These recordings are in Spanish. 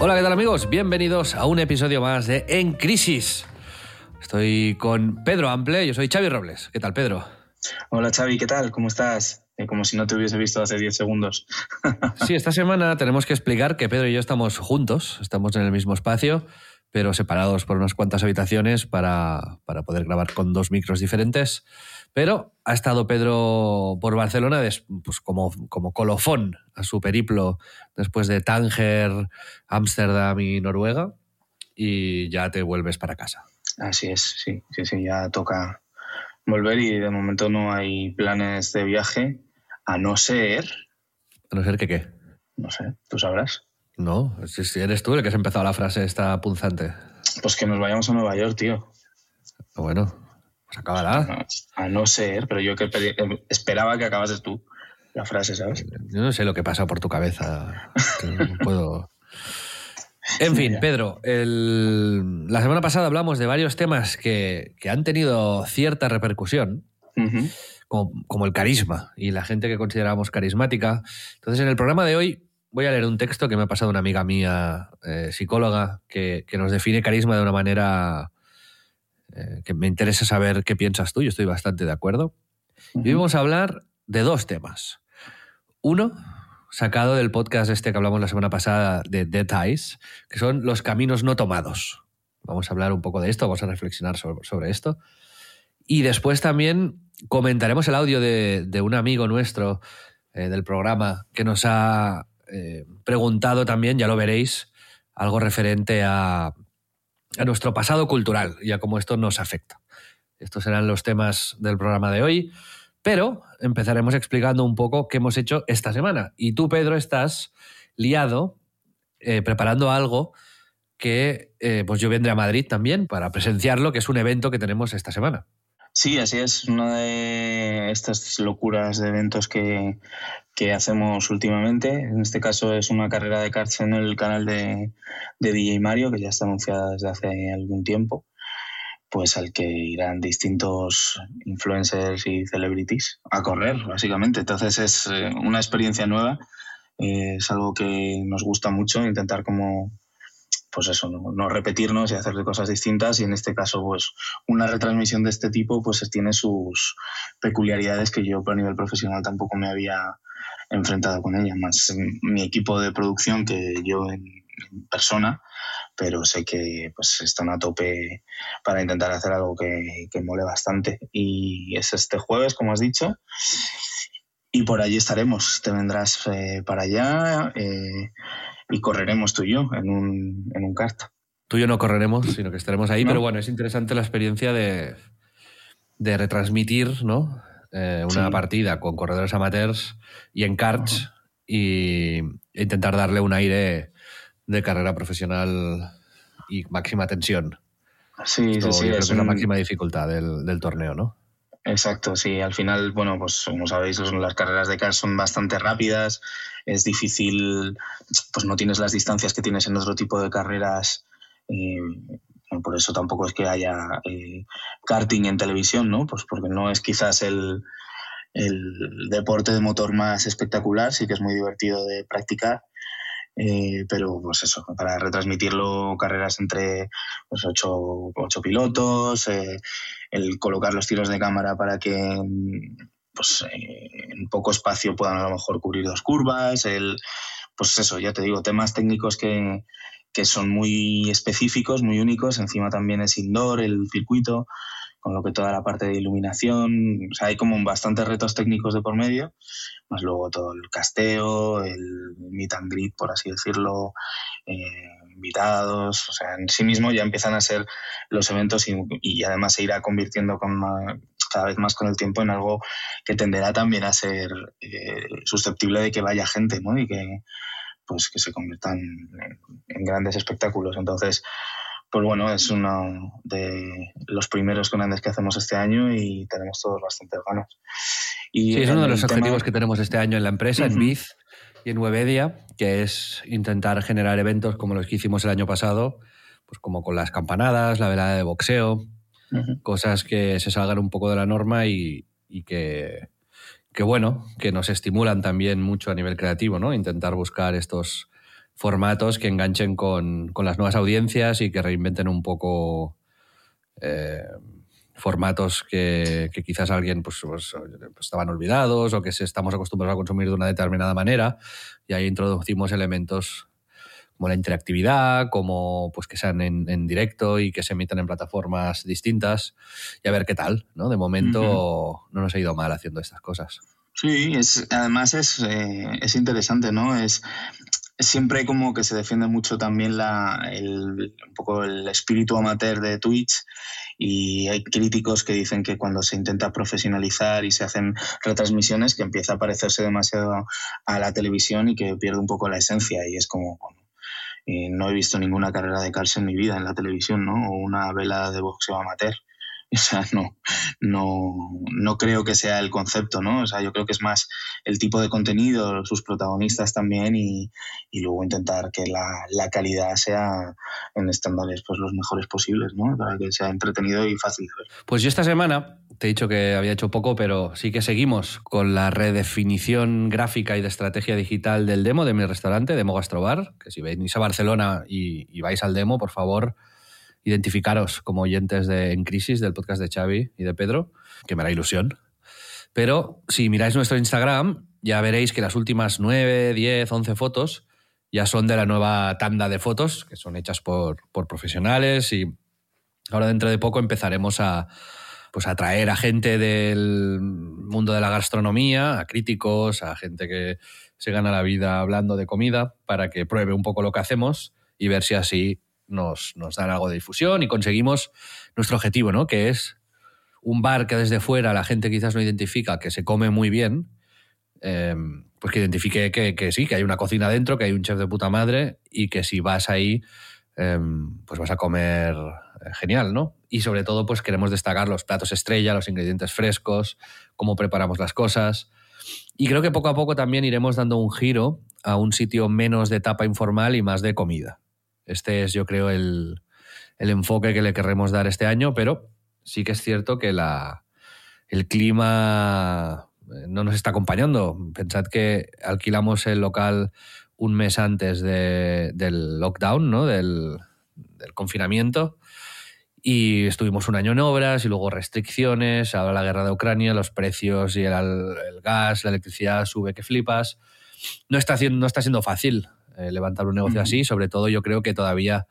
Hola, ¿qué tal amigos? Bienvenidos a un episodio más de En Crisis. Estoy con Pedro Ample, yo soy Xavi Robles. ¿Qué tal, Pedro? Hola Xavi, ¿qué tal? ¿Cómo estás? Eh, como si no te hubiese visto hace 10 segundos. sí, esta semana tenemos que explicar que Pedro y yo estamos juntos, estamos en el mismo espacio, pero separados por unas cuantas habitaciones para, para poder grabar con dos micros diferentes. Pero ha estado Pedro por Barcelona pues como, como colofón a su periplo después de Tánger, Ámsterdam y Noruega y ya te vuelves para casa. Así es, sí, sí, sí, ya toca volver y de momento no hay planes de viaje, a no ser... ¿A no ser que qué? No sé, tú sabrás. No, si eres tú el que has empezado la frase esta punzante. Pues que nos vayamos a Nueva York, tío. Bueno, acabará. a no ser, pero yo que eh, esperaba que acabases tú la frase, ¿sabes? Yo no sé lo que pasa por tu cabeza. no puedo... En fin, Pedro, la semana pasada hablamos de varios temas que, han tenido cierta repercusión, como, el carisma y la gente que consideramos carismática. Entonces, en el programa de hoy voy a leer un texto que me ha pasado una amiga mía, eh, psicóloga, que, nos define carisma de una manera eh, que me interesa saber qué piensas tú. Yo estoy bastante de acuerdo. Y hoy vamos a hablar de dos temas. Uno, sacado del podcast este que hablamos la semana pasada de Dead Eyes, que son los caminos no tomados. Vamos a hablar un poco de esto, vamos a reflexionar sobre, esto. Y después también comentaremos el audio de, un amigo nuestro eh, del programa que nos ha eh, preguntado también, ya lo veréis, algo referente a, a nuestro pasado cultural y a cómo esto nos afecta. Estos serán los temas del programa de hoy. Pero empezaremos explicando un poco qué hemos hecho esta semana. Y tú, Pedro, estás liado eh, preparando algo que eh, pues yo vendré a Madrid también para presenciarlo, que es un evento que tenemos esta semana. Sí, así es. Una de estas locuras de eventos que, hacemos últimamente. En este caso es una carrera de karts en el canal de, de DJ Mario, que ya está anunciada desde hace algún tiempo pues al que irán distintos influencers y celebrities a correr, básicamente. Entonces es eh, una experiencia nueva, eh, es algo que nos gusta mucho, intentar como, pues eso, no, repetirnos y hacer cosas distintas y en este caso, pues una retransmisión de este tipo, pues tiene sus peculiaridades que yo a nivel profesional tampoco me había enfrentado con ella, más mi equipo de producción que yo en persona, pero sé que pues están a tope para intentar hacer algo que, que mole bastante. Y es este jueves, como has dicho, y por allí estaremos. Te vendrás eh, para allá eh, y correremos tú y yo en un, en un kart. Tú y yo no correremos, sino que estaremos ahí, pero bueno, es interesante la experiencia de, de retransmitir ¿no? Eh, una partida con corredores amateurs y en karts y intentar darle un aire de carrera profesional y máxima tensión. Sí, sí, sí. Es, la máxima dificultad del, torneo, ¿no? Exacto, sí. Al final, bueno, pues como sabéis, las carreras de car son bastante rápidas. Es difícil, pues no tienes las distancias que tienes en otro tipo de carreras. Por eso tampoco es que haya eh, karting en televisión, ¿no? Pues porque no es quizás el, el deporte de motor más espectacular, sí que es muy divertido de practicar eh, pero pues eso, para retransmitirlo carreras entre pues, ocho, pilotos, eh, el colocar los tiros de cámara para que pues, eh, en poco espacio puedan a lo mejor cubrir dos curvas, el, pues eso, ya te digo, temas técnicos que, que son muy específicos, muy únicos. Encima también es indoor el circuito, con lo que toda la parte de iluminación, o sea, hay como bastantes retos técnicos de por medio, más luego todo el casteo, el meet and greet, por así decirlo, eh, invitados, o sea, en sí mismo ya empiezan a ser los eventos y, además se irá convirtiendo con cada vez más con el tiempo en algo que tenderá también a ser eh, susceptible de que vaya gente, ¿no? Y que pues que se conviertan en, grandes espectáculos. Entonces, pues bueno, es uno de los primeros grandes que hacemos este año y tenemos todos bastantes ganas. Y sí, es uno de los objetivos que tenemos este año en la empresa, en Biz y en Webedia, que es intentar generar eventos como los que hicimos el año pasado, pues como con las campanadas, la velada de boxeo, cosas que se salgan un poco de la norma y, que, que, bueno, que nos estimulan también mucho a nivel creativo, ¿no? Intentar buscar estos formatos que enganchen con, con las nuevas audiencias y que reinventen un poco eh, formatos que, quizás alguien pues, pues, estaban olvidados o que estamos acostumbrados a consumir de una determinada manera y ahí introducimos elementos como la interactividad, como pues que sean en, directo y que se emitan en plataformas distintas y a ver qué tal, ¿no? De momento no nos ha ido mal haciendo estas cosas. Sí, es, además es, eh, es interesante, ¿no? Es, siempre como que se defiende mucho también la, el, un poco el espíritu amateur de Twitch y hay críticos que dicen que cuando se intenta profesionalizar y se hacen retransmisiones que empieza a parecerse demasiado a la televisión y que pierde un poco la esencia y es como, no he visto ninguna carrera de calcio en mi vida en la televisión, ¿no? O una vela de boxeo amateur. O sea, no, no, no creo que sea el concepto, ¿no? O sea, yo creo que es más el tipo de contenido, sus protagonistas también y, y luego intentar que la, la, calidad sea en estándares pues los mejores posibles, ¿no? Para que sea entretenido y fácil de ver. Pues yo esta semana te he dicho que había hecho poco, pero sí que seguimos con la redefinición gráfica y de estrategia digital del demo de mi restaurante, Demo Gastrobar, que si venís a Barcelona y, vais al demo, por favor, identificaros como oyentes de En Crisis del podcast de Xavi y de Pedro, que me da ilusión. Pero si miráis nuestro Instagram, ya veréis que las últimas 9, 10, 11 fotos ya son de la nueva tanda de fotos, que son hechas por, por profesionales y ahora dentro de poco empezaremos a pues atraer a gente del mundo de la gastronomía, a críticos, a gente que se gana la vida hablando de comida, para que pruebe un poco lo que hacemos y ver si así nos, dan algo de difusión y conseguimos nuestro objetivo, ¿no? Que es un bar que desde fuera la gente quizás no identifica, que se come muy bien, em, pues que identifique que, sí, que hay una cocina dentro, que hay un chef de puta madre y que si vas ahí, em, pues vas a comer eh, genial, ¿no? Y sobre todo, pues queremos destacar los platos estrella, los ingredientes frescos, cómo preparamos las cosas. Y creo que poco a poco también iremos dando un giro a un sitio menos de tapa informal y más de comida. Este es, yo creo, el, enfoque que le querremos dar este año, pero sí que es cierto que la, el clima eh, no nos está acompañando. Pensad que alquilamos el local un mes antes del lockdown, ¿no? del, confinamiento y estuvimos un año en obras y luego restricciones, ahora la guerra de Ucrania, los precios y el, gas, la electricidad sube que flipas. No está, no está siendo fácil eh, levantar un negocio así, sobre todo yo creo que todavía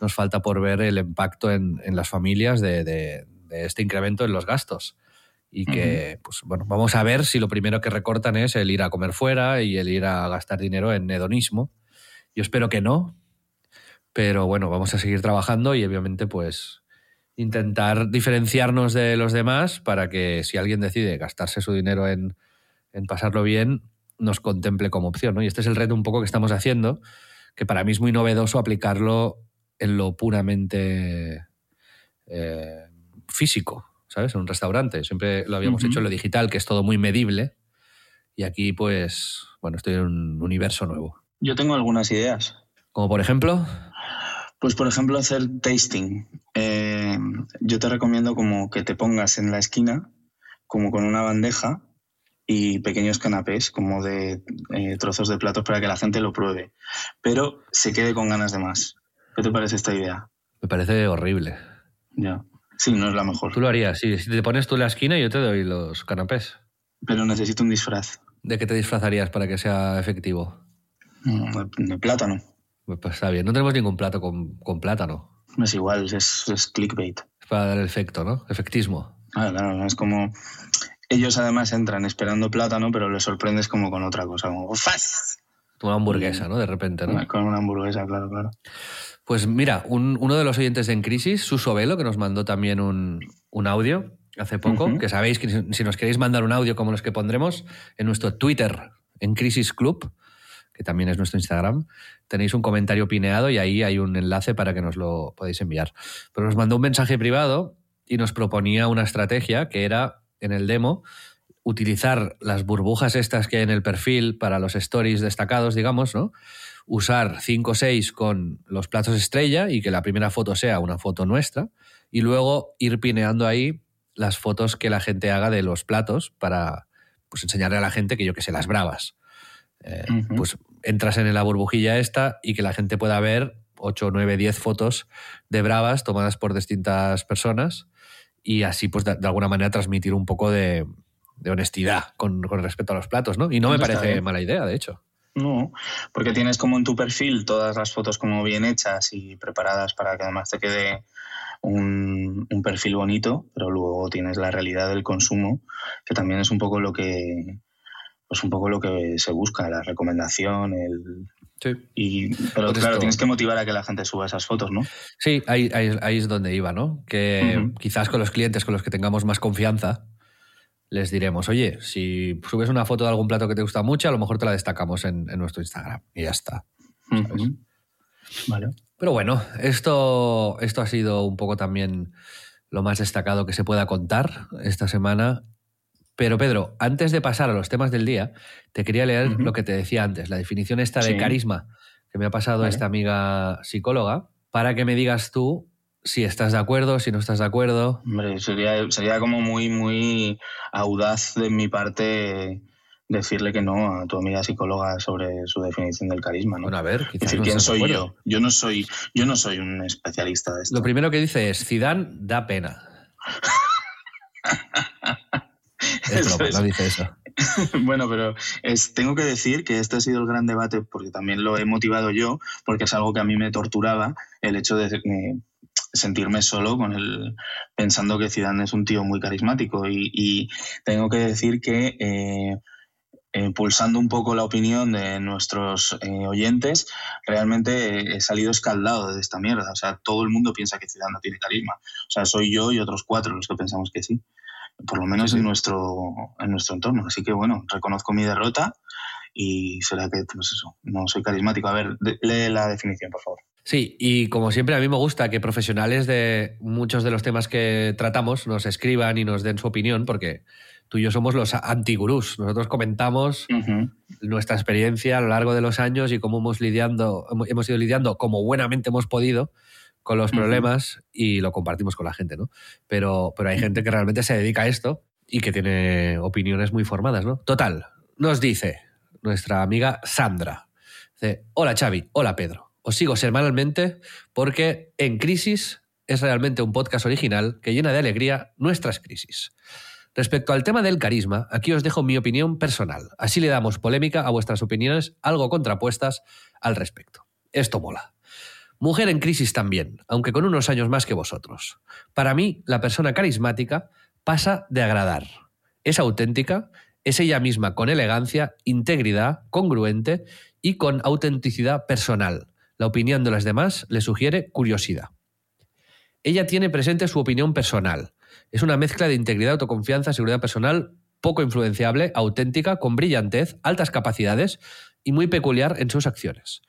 nos falta por ver el impacto en, en las familias de, de, este incremento en los gastos. Y que, pues bueno, vamos a ver si lo primero que recortan es el ir a comer fuera y el ir a gastar dinero en hedonismo. Yo espero que no, pero bueno, vamos a seguir trabajando y obviamente pues intentar diferenciarnos de los demás para que si alguien decide gastarse su dinero en, pasarlo bien, nos contemple como opción. ¿no? Y este es el reto un poco que estamos haciendo, que para mí es muy novedoso aplicarlo en lo puramente eh, físico, ¿sabes? En un restaurante. Siempre lo habíamos hecho en lo digital, que es todo muy medible. Y aquí, pues, bueno, estoy en un universo nuevo. Yo tengo algunas ideas. Como por ejemplo. Pues por ejemplo hacer tasting. Eh, yo te recomiendo como que te pongas en la esquina, como con una bandeja y pequeños canapés, como de eh, trozos de platos para que la gente lo pruebe, pero se quede con ganas de más. ¿Qué te parece esta idea? Me parece horrible. Ya. Sí, no es la mejor. Tú lo harías, sí. Si te pones tú en la esquina, yo te doy los canapés. Pero necesito un disfraz. ¿De qué te disfrazarías para que sea efectivo? Mm, de plátano. Pues está bien. No tenemos ningún plato con, con plátano. Es igual, es, es clickbait. Es para dar el efecto, ¿no? Efectismo. Ah, claro, es como. Ellos además entran esperando plátano, pero les sorprendes como con otra cosa, como ¡fas! Una hamburguesa, ¿no? De repente, ¿no? Con una hamburguesa, claro, claro. Pues mira, un- uno de los oyentes de En Crisis, Suso Velo, que nos mandó también un, un audio hace poco, que sabéis que si- si nos queréis mandar un audio como los que pondremos en nuestro Twitter, En Crisis Club, que también es nuestro Instagram, tenéis un comentario pineado y ahí hay un enlace para que nos lo podáis enviar. Pero nos mandó un mensaje privado y nos proponía una estrategia que era, en el demo, utilizar las burbujas estas que hay en el perfil para los stories destacados, digamos, ¿no? Usar 5 o 6 con los platos estrella y que la primera foto sea una foto nuestra y luego ir pineando ahí las fotos que la gente haga de los platos para pues enseñarle a la gente que yo que sé, las bravas. Eh. Pues entras en la burbujilla esta y que la gente pueda ver 8, 9, 10 fotos de bravas tomadas por distintas personas y así pues de, de alguna manera transmitir un poco de, de honestidad con, con respecto a los platos, ¿no? Y no me está parece bien. mala idea, de hecho. No, porque tienes como en tu perfil todas las fotos como bien hechas y preparadas para que además te quede un, un perfil bonito, pero luego tienes la realidad del consumo, que también es un poco lo que pues un poco lo que se busca, la recomendación, el Sí. y pero claro, tienes que motivar a que la gente suba esas fotos, ¿no? Sí, ahí, ahí- ahí es donde iba, ¿no? Que quizás con los clientes con los que tengamos más confianza, les diremos, oye, si subes una foto de algún plato que te gusta mucho, a lo mejor te la destacamos en, en nuestro Instagram. Y ya está. Vale. Pero bueno, esto, esto ha sido un poco también lo más destacado que se pueda contar esta semana. Pero Pedro, antes de pasar a los temas del día, te quería leer lo que te decía antes, la definición esta de Sí. carisma que me ha pasado Vale. esta amiga psicóloga, para que me digas tú si estás de acuerdo, si no estás de acuerdo. Hombre, sería, sería como muy, muy audaz de mi parte decirle que no a tu amiga psicóloga sobre su definición del carisma, ¿no? Bueno, a ver, Es quizás decir, no ¿quién soy yo? Yo no soy, yo no soy un especialista de esto. Lo primero que dice es, Zidane da pena. Es Eso broma, es. no dice eso. bueno, pero es, tengo que decir que este ha sido el gran debate porque también lo he motivado yo, porque es algo que a mí me torturaba, el hecho de eh, sentirme solo con el pensando que Zidane es un tío muy carismático y, y tengo que decir que eh, eh, pulsando un poco la opinión de nuestros eh, oyentes, realmente he salido escaldado de esta mierda. O sea, todo el mundo piensa que Zidane no tiene carisma. O sea, soy yo y otros cuatro los que pensamos que sí. Por lo menos Sí. En, nuestro, en nuestro entorno. Así que bueno, reconozco mi derrota y será que, pues eso, no soy carismático. A ver, lee la definición, por favor. Sí, y como siempre a mí me gusta que profesionales de muchos de los temas que tratamos nos escriban y nos den su opinión, porque tú y yo somos los antigurús. Nosotros comentamos nuestra experiencia a lo largo de los años y cómo hemos, lidiando, hemos ido lidiando como buenamente hemos podido con los problemas y lo compartimos con la gente, ¿no? Pero, pero hay gente que realmente se dedica a esto y que tiene opiniones muy formadas, ¿no? Total, nos dice nuestra amiga Sandra. Dice, hola Xavi, hola Pedro. Os sigo semanalmente porque En Crisis es realmente un podcast original que llena de alegría nuestras crisis. Respecto al tema del carisma, aquí os dejo mi opinión personal. Así le damos polémica a vuestras opiniones algo contrapuestas al respecto. Esto mola. Mujer en crisis también, aunque con unos años más que vosotros. Para mí, la persona carismática pasa de agradar. Es auténtica, es ella misma con elegancia, integridad, congruente y con autenticidad personal. La opinión de los demás le sugiere curiosidad. Ella tiene presente su opinión personal. Es una mezcla de integridad, autoconfianza, seguridad personal, poco influenciable, auténtica, con brillantez, altas capacidades y muy peculiar en sus acciones.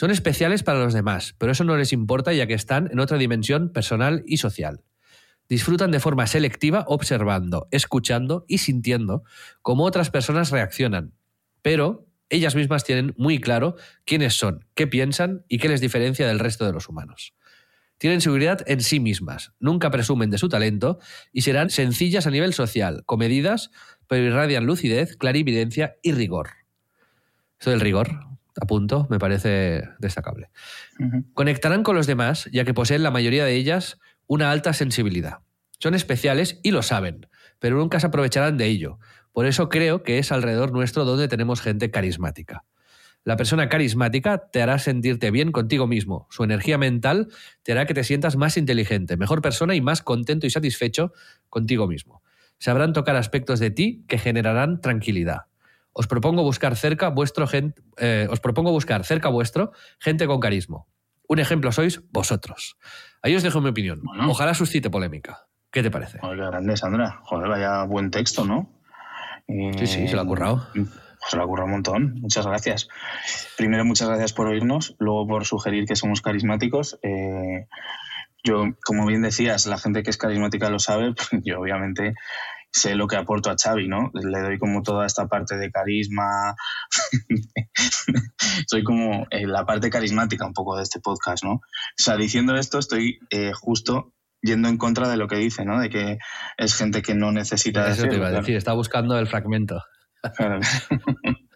Son especiales para los demás, pero eso no les importa ya que están en otra dimensión personal y social. Disfrutan de forma selectiva observando, escuchando y sintiendo cómo otras personas reaccionan, pero ellas mismas tienen muy claro quiénes son, qué piensan y qué les diferencia del resto de los humanos. Tienen seguridad en sí mismas, nunca presumen de su talento y serán sencillas a nivel social, comedidas, pero irradian lucidez, clarividencia y rigor. Eso del rigor, a punto, me parece destacable. Conectarán con los demás, ya que poseen la mayoría de ellas una alta sensibilidad. Son especiales y lo saben, pero nunca se aprovecharán de ello. Por eso creo que es alrededor nuestro donde tenemos gente carismática. La persona carismática te hará sentirte bien contigo mismo. Su energía mental te hará que te sientas más inteligente, mejor persona y más contento y satisfecho contigo mismo. Sabrán tocar aspectos de ti que generarán tranquilidad. Os propongo buscar cerca vuestro eh, os propongo buscar cerca vuestro gente con carisma. Un ejemplo sois vosotros. Ahí os dejo mi opinión. Ojalá suscite polémica. ¿Qué te parece? Joder, grande, Sandra. Joder, vaya buen texto, ¿no? sí, sí, se lo ha currado. Mm, se lo ha currado un montón. Muchas gracias. Primero, muchas gracias por oírnos. Luego, por sugerir que somos carismáticos. Eh, yo, como bien decías, la gente que es carismática lo sabe. Yo, obviamente, sé lo que aporto a Xavi, ¿no? Le doy como toda esta parte de carisma. Soy como eh, la parte carismática un poco de este podcast, ¿no? O sea, diciendo esto, estoy eh, justo yendo en contra de lo que dice, ¿no? De que es gente que no necesita... Eso te iba a decir, está buscando el fragmento.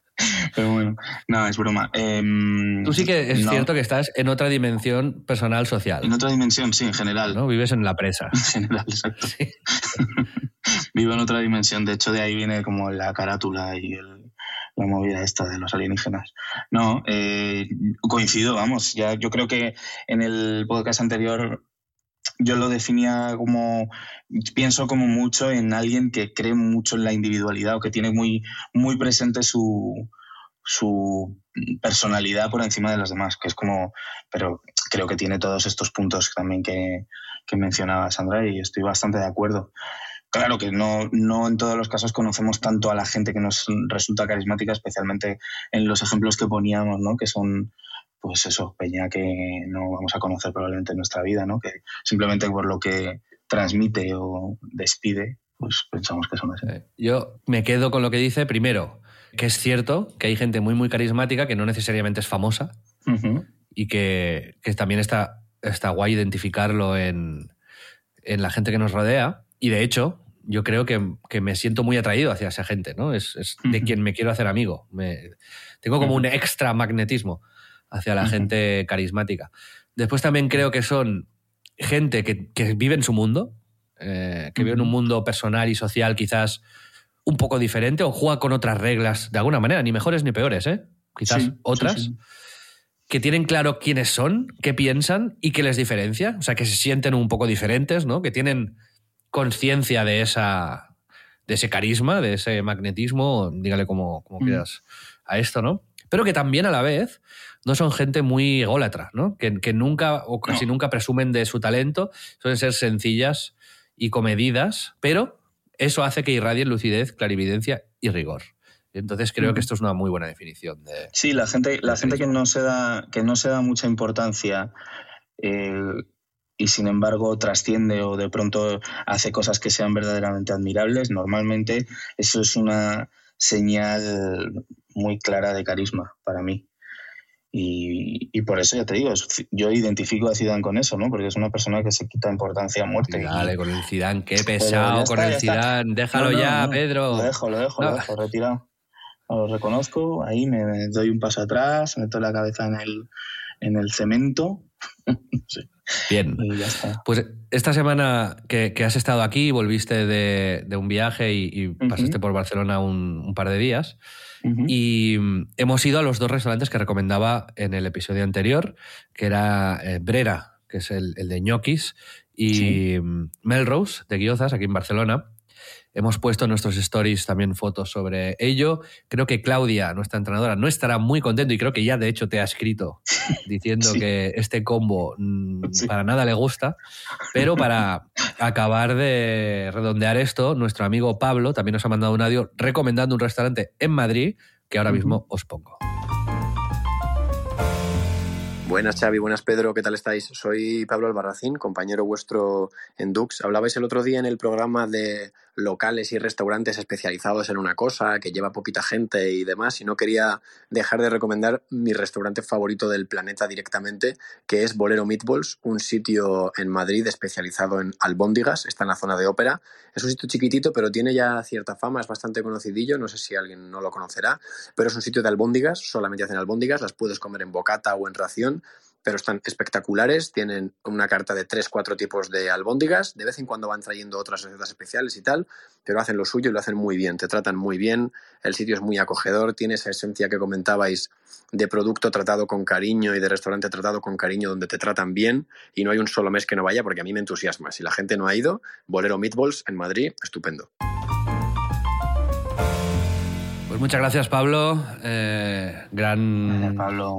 Pero bueno, no, es broma. Em, Tú sí que es cierto que estás en otra dimensión personal social. En otra dimensión, sí, en general. ¿no? Vives en la presa. En general, exacto. Vivo en otra dimensión. De hecho, de ahí viene como la carátula y la movida esta de los alienígenas. No, eh, coincido, vamos. Ya, yo creo que en el podcast anterior yo lo definía como, pienso como mucho en alguien que cree mucho en la individualidad o que tiene muy, muy presente su, su personalidad por encima de las demás, que es como, pero creo que tiene todos estos puntos también que, que mencionaba Sandra y estoy bastante de acuerdo. Claro que no, no en todos los casos conocemos tanto a la gente que nos resulta carismática, especialmente en los ejemplos que poníamos, ¿no? que son pues eso, peña que no vamos a conocer probablemente en nuestra vida, ¿no? Que simplemente por lo que transmite o despide, pues pensamos que son así. Yo me quedo con lo que dice primero, que es cierto que hay gente muy, muy carismática que no necesariamente es famosa y que, también está, está guay identificarlo en, la gente que nos rodea. Y de hecho, yo creo que, me siento muy atraído hacia esa gente, ¿no? Es, de quien me quiero hacer amigo. Me, tengo como un extra magnetismo hacia la gente carismática. Después también creo que son gente que, vive en su mundo, eh, que vive en un mundo personal y social quizás un poco diferente o juega con otras reglas de alguna manera, ni mejores ni peores, ¿eh? quizás otras, que tienen claro quiénes son, qué piensan y qué les diferencia, o sea, que se sienten un poco diferentes, ¿no? que tienen conciencia de, esa, de ese carisma, de ese magnetismo, dígale como, como quieras a esto, ¿no? Pero que también a la vez no son gente muy ególatra, ¿no? Que, nunca o casi nunca presumen de su talento, suelen ser sencillas y comedidas, pero eso hace que irradien lucidez, clarividencia y rigor. Entonces creo que esto es una muy buena definición de. Sí, la gente, la gente que no se da, que no se da mucha importancia eh, y sin embargo trasciende o de pronto hace cosas que sean verdaderamente admirables, normalmente eso es una señal muy clara de carisma para mí. Y, por eso ya te digo, yo identifico a Zidane con eso, ¿no? Porque es una persona que se quita importancia a muerte. Dale, con el Zidane, qué pesado con el Zidane. Déjalo ya, Pedro. Lo dejo, lo dejo, lo dejo, retirado. Lo reconozco, ahí me, doy un paso atrás, meto la cabeza en el, en el cemento. Bien. Pues esta semana que, has estado aquí, volviste de, un viaje y, pasaste por Barcelona un, un par de días. Y mm, hemos ido a los dos restaurantes que recomendaba en el episodio anterior, que era eh, Brera, que es el, de ñoquis, y mm, Melrose, de Guiozas, aquí en Barcelona. Hemos puesto en nuestros stories también fotos sobre ello. Creo que Claudia, nuestra entrenadora, no estará muy contento y creo que ya de hecho te ha escrito diciendo que este combo mm, para nada le gusta. Pero para acabar de redondear esto, nuestro amigo Pablo también nos ha mandado un audio recomendando un restaurante en Madrid que ahora mismo os pongo. Buenas Xavi, buenas Pedro, ¿qué tal estáis? Soy Pablo Albarracín, compañero vuestro en Dux. Hablabais el otro día en el programa de locales y restaurantes especializados en una cosa, que lleva poquita gente y demás, y no quería dejar de recomendar mi restaurante favorito del planeta directamente, que es Bolero Meatballs, un sitio en Madrid especializado en albóndigas, está en la zona de ópera. Es un sitio chiquitito, pero tiene ya cierta fama, es bastante conocidillo, no sé si alguien no lo conocerá, pero es un sitio de albóndigas, solamente hacen albóndigas, las puedes comer en bocata o en ración pero están espectaculares. Tienen una carta de tres, cuatro tipos de albóndigas. De vez en cuando van trayendo otras recetas especiales y tal, pero hacen lo suyo y lo hacen muy bien. Te tratan muy bien. El sitio es muy acogedor. Tiene esa esencia que comentabais de producto tratado con cariño y de restaurante tratado con cariño donde te tratan bien y no hay un solo mes que no vaya porque a mí me entusiasma. Si la gente no ha ido, Bolero Meatballs en Madrid, estupendo. Pues muchas gracias, Pablo. Eh, gran,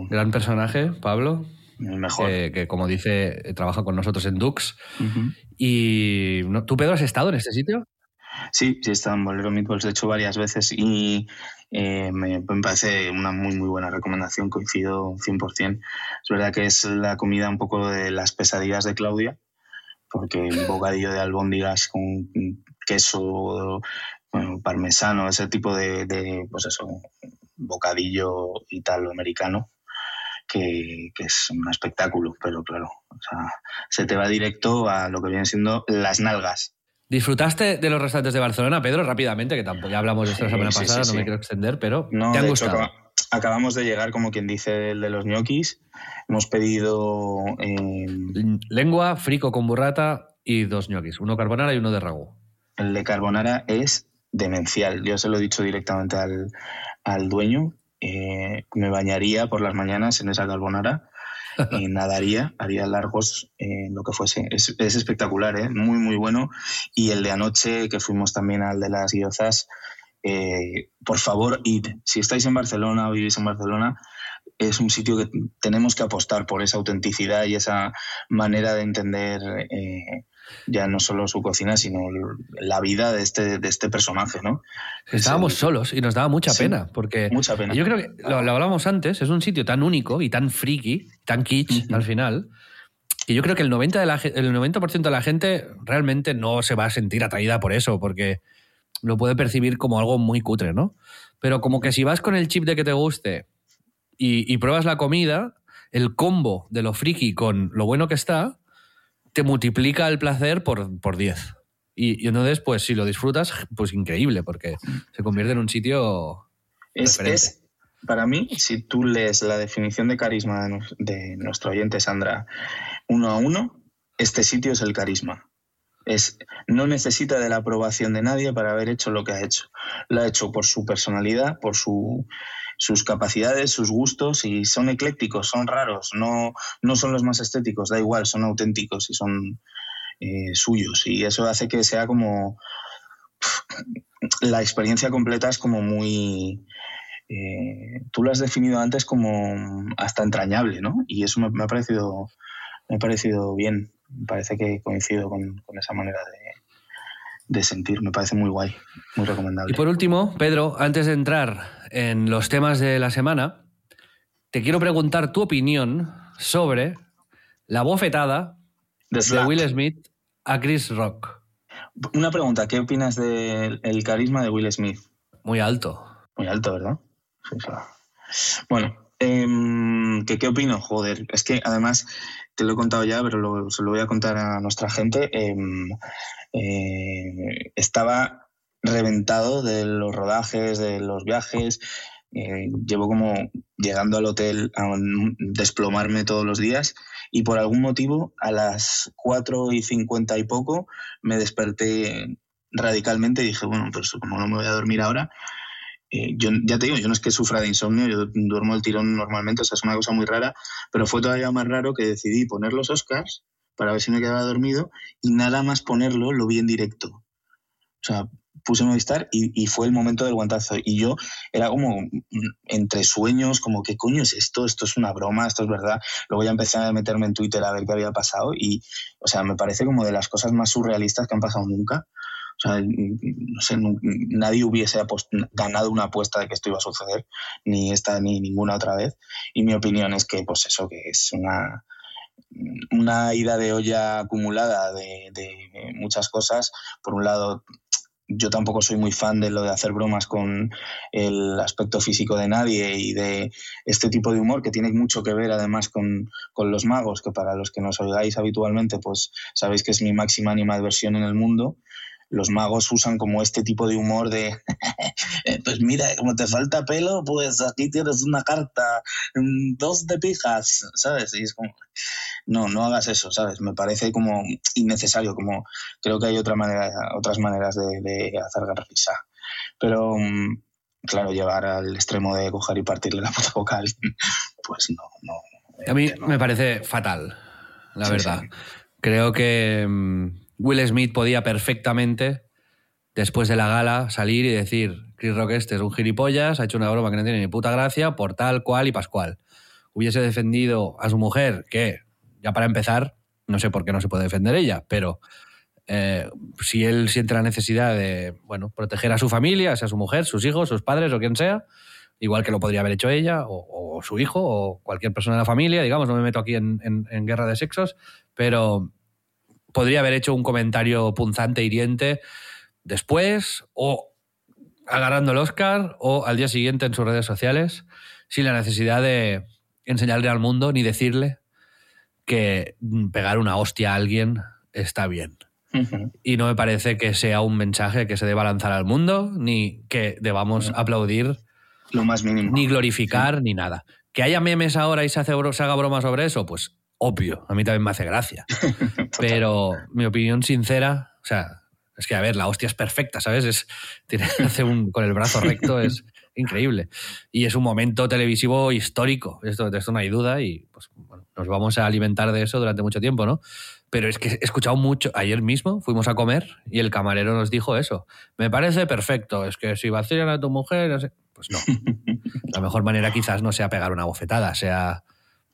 gran personaje, Pablo. Mejor. que, como dice, trabaja con nosotros en Dux. ¿Y tú, Pedro, has estado en este sitio? Sí, sí he estado en Bolero Meatballs, de hecho, varias veces y eh, me, parece una muy, muy buena recomendación, coincido 100%. Es verdad que es la comida un poco de las pesadillas de Claudia, porque un bocadillo de albóndigas con queso, bueno, parmesano, ese tipo de, de pues eso, bocadillo italoamericano, que, que, es un espectáculo, pero claro, o sea, se te va directo a lo que vienen siendo las nalgas. ¿Disfrutaste de los restaurantes de Barcelona, Pedro, rápidamente? Que tampoco ya hablamos de esto la semana pasada, no me quiero extender, pero no, ¿te han gustado? acabamos de llegar, como quien dice, el de los ñoquis. Hemos pedido... Eh, Lengua, frico con burrata y dos ñoquis, uno carbonara y uno de ragu. El de carbonara es demencial. Yo se lo he dicho directamente al, al dueño. Eh, me bañaría por las mañanas en esa carbonara y nadaría, haría largos en lo que fuese. Es, espectacular, ¿eh? muy, muy bueno. Y el de anoche, que fuimos también al de las guiozas, eh, por favor, id. Si estáis en Barcelona o vivís en Barcelona, es un sitio que tenemos que apostar por esa autenticidad y esa manera de entender eh, ya no solo su cocina, sino la vida de este, de este personaje, ¿no? Estábamos solos y nos daba mucha pena, porque mucha pena. yo creo que lo, hablábamos antes, es un sitio tan único y tan friki, tan kitsch al final, y yo creo que el 90%, de la, el 90 de la gente realmente no se va a sentir atraída por eso, porque lo puede percibir como algo muy cutre, ¿no? Pero como que si vas con el chip de que te guste y, y pruebas la comida, el combo de lo friki con lo bueno que está, te multiplica el placer por, por 10. Y, entonces, pues si lo disfrutas, pues increíble, porque se convierte en un sitio... Es, para mí, si tú lees la definición de carisma de, nuestro oyente Sandra uno a uno, este sitio es el carisma. Es, no necesita de la aprobación de nadie para haber hecho lo que ha hecho. Lo ha hecho por su personalidad, por su sus capacidades, sus gustos y son eclécticos, son raros, no, no son los más estéticos, da igual, son auténticos y son eh, suyos y eso hace que sea como la experiencia completa es como muy eh, tú lo has definido antes como hasta entrañable, ¿no? Y eso me, ha parecido me ha parecido bien, me parece que coincido con, con esa manera de, de sentir. Me parece muy guay, muy recomendable. Y por último, Pedro, antes de entrar en los temas de la semana, te quiero preguntar tu opinión sobre la bofetada de, Will Smith a Chris Rock. Una pregunta, ¿qué opinas del carisma de Will Smith? Muy alto. Muy alto, ¿verdad? Bueno, em, ¿qué, opino? Joder, es que además te lo he contado ya, pero se lo voy a contar a nuestra gente. Em, eh, estaba reventado de los rodajes, de los viajes. Eh, llevo como llegando al hotel a desplomarme todos los días y por algún motivo a las 4 y 50 y poco me desperté radicalmente y dije, bueno, pues como no me voy a dormir ahora, eh, yo ya te digo, yo no es que sufra de insomnio, yo duermo el tirón normalmente, o sea, es una cosa muy rara, pero fue todavía más raro que decidí poner los Oscars para ver si me quedaba dormido y nada más ponerlo lo vi en directo. O sea, puse Movistar y, y fue el momento del guantazo. Y yo era como entre sueños, como, ¿qué coño es esto? Esto es una broma, esto es verdad. Luego ya empecé a meterme en Twitter a ver qué había pasado y, o sea, me parece como de las cosas más surrealistas que han pasado nunca. O sea, nadie hubiese ganado una apuesta de que esto iba a suceder, ni esta ni ninguna otra vez. Y mi opinión es que, pues eso, que es una, una ida de olla acumulada de, muchas cosas. Por un lado, yo tampoco soy muy fan de lo de hacer bromas con el aspecto físico de nadie y de este tipo de humor que tiene mucho que ver además con, los magos, que para los que nos oigáis habitualmente, pues sabéis que es mi máxima animadversión en el mundo. Los magos usan como este tipo de humor de, eh, pues mira, como te falta pelo, pues aquí tienes una carta, mm, dos de pijas, ¿sabes? Y es como, no, no hagas eso, ¿sabes? Me parece como innecesario, como creo que hay otra manera, otras maneras de, de hacer risa. Pero, mm, claro, llevar al extremo de coger y partirle la puta boca pues no, no. A mí me parece fatal, la verdad. Creo que mm, Will Smith podía perfectamente, después de la gala, salir y decir, Chris Rock este es un gilipollas, ha hecho una broma que no tiene ni puta gracia, por tal, cual y pascual. Hubiese defendido a su mujer, que, ya para empezar, no sé por qué no se puede defender ella, pero eh, si él siente la necesidad de bueno, proteger a su familia, sea su mujer, sus hijos, sus padres o quien sea, igual que lo podría haber hecho ella o, su hijo o cualquier persona de la familia, digamos, no me meto aquí en, en, guerra de sexos, pero podría haber hecho un comentario punzante, hiriente, después o agarrando el Oscar o al día siguiente en sus redes sociales, sin la necesidad de enseñarle al mundo ni decirle que pegar una hostia a alguien está bien. Y no me parece que sea un mensaje que se deba lanzar al mundo, ni que debamos aplaudir lo más mínimo. Ni glorificar, ni nada. Que haya memes ahora y se, hace, se haga broma sobre eso, pues obvio, a mí también me hace gracia. Pero mi opinión sincera, o sea, es que a ver, la hostia es perfecta, ¿sabes? Es, tiene, hace un, con el brazo recto, es increíble. Y es un momento televisivo histórico, esto, de esto no hay duda, y pues bueno, nos vamos a alimentar de eso durante mucho tiempo, ¿no? Pero es que he escuchado mucho, ayer mismo fuimos a comer y el camarero nos dijo eso. Me parece perfecto, es que si vacían a tu mujer, no sé. Pues no. La mejor manera quizás no sea pegar una bofetada, sea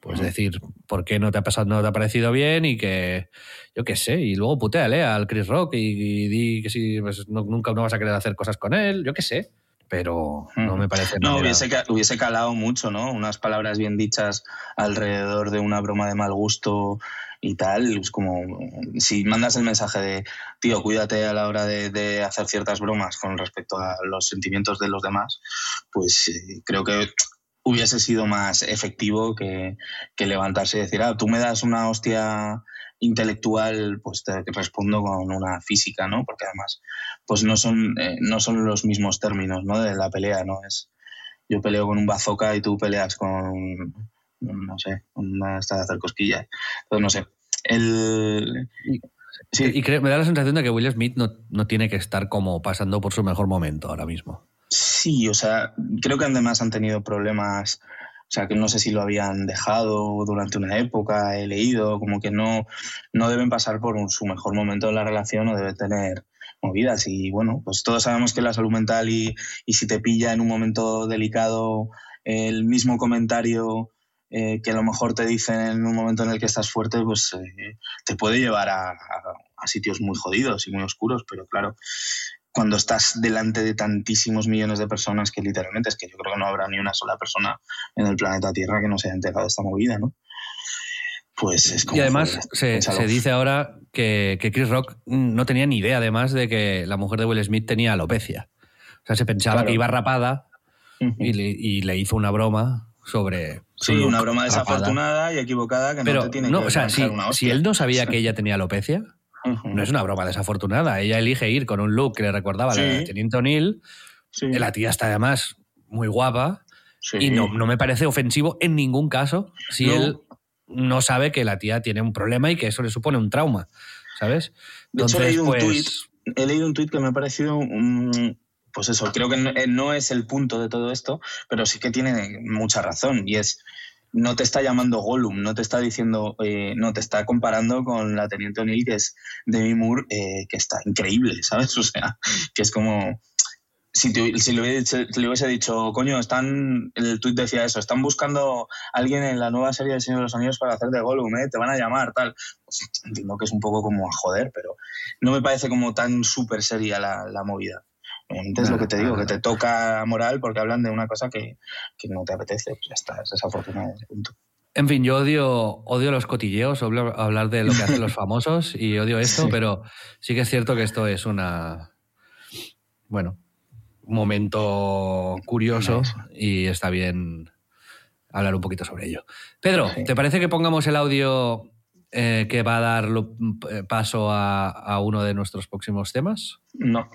pues decir por qué no te ha pasado, no te ha parecido bien y que yo qué sé, y luego puteale al Chris Rock y, di que si pues, nunca no vas a querer hacer cosas con él, yo qué sé, pero no me parece No, hubiese, hubiese calado mucho, ¿no? Unas palabras bien dichas alrededor de una broma de mal gusto y tal, es como si mandas el mensaje de, tío, cuídate a la hora de, hacer ciertas bromas con respecto a los sentimientos de los demás, pues eh, creo que hubiese sido más efectivo que, levantarse y decir, ah, tú me das una hostia intelectual, pues te respondo con una física, ¿no? Porque además, pues no son, eh, no son los mismos términos, ¿no? De la pelea, ¿no? Es, yo peleo con un bazooka y tú peleas con, no sé, una esta de hacer cosquillas. Entonces, no sé. El... Sí. Y me da la sensación de que Will Smith no, no, tiene que estar como pasando por su mejor momento ahora mismo. Sí, o sea, creo que además han tenido problemas, o sea, que no sé si lo habían dejado durante una época, he leído, como que no, no deben pasar por su mejor momento de la relación o deben tener movidas. Y bueno, pues todos sabemos que la salud mental y, y si te pilla en un momento delicado el mismo comentario eh, que a lo mejor te dicen en un momento en el que estás fuerte, pues eh, te puede llevar a, sitios muy jodidos y muy oscuros, pero claro, cuando estás delante de tantísimos millones de personas que literalmente es que yo creo que no habrá ni una sola persona en el planeta Tierra que no se haya enterado de esta movida, ¿no? Pues es como y además se, dice ahora que, Chris Rock no tenía ni idea además de que la mujer de Will Smith tenía alopecia. O sea, se pensaba que iba rapada y le hizo una broma sobre. Sí, una broma desafortunada y equivocada que no te tiene no, o sea, si, él no sabía que ella tenía alopecia, no es una broma desafortunada. Ella elige ir con un look que le recordaba a la Teniente O'Neill. La tía está además muy guapa. Y no, no, me parece ofensivo en ningún caso si él no sabe que la tía tiene un problema y que eso le supone un trauma. ¿Sabes? Entonces, he leído, pues... un he leído un tuit que me ha parecido un, pues eso, creo que eh, no es el punto de todo esto, pero sí que tiene mucha razón y es no te está llamando Gollum, no te está diciendo, eh, no te está comparando con la Teniente O'Neill, que es Demi Moore, eh, que está increíble, ¿sabes? O sea, que es como. Si, si le, hubiese, dicho, coño, están. El tuit decía eso, están buscando a alguien en la nueva serie de Señor de los Anillos para hacer de Gollum, ¿eh? Te van a llamar, tal. Pues entiendo que es un poco como a joder, pero no me parece como tan súper seria la movida. Es lo que te digo, que te toca moral porque hablan de una cosa que, no te apetece. Pues ya está, es desafortunado punto. En fin, yo odio, odio los cotilleos, hablar de lo que hacen los famosos y odio esto, pero sí que es cierto que esto es una. Bueno, un momento curioso y está bien hablar un poquito sobre ello. Pedro, ¿te parece que pongamos el audio eh, que va a dar eh, paso a, a uno de nuestros próximos temas? No.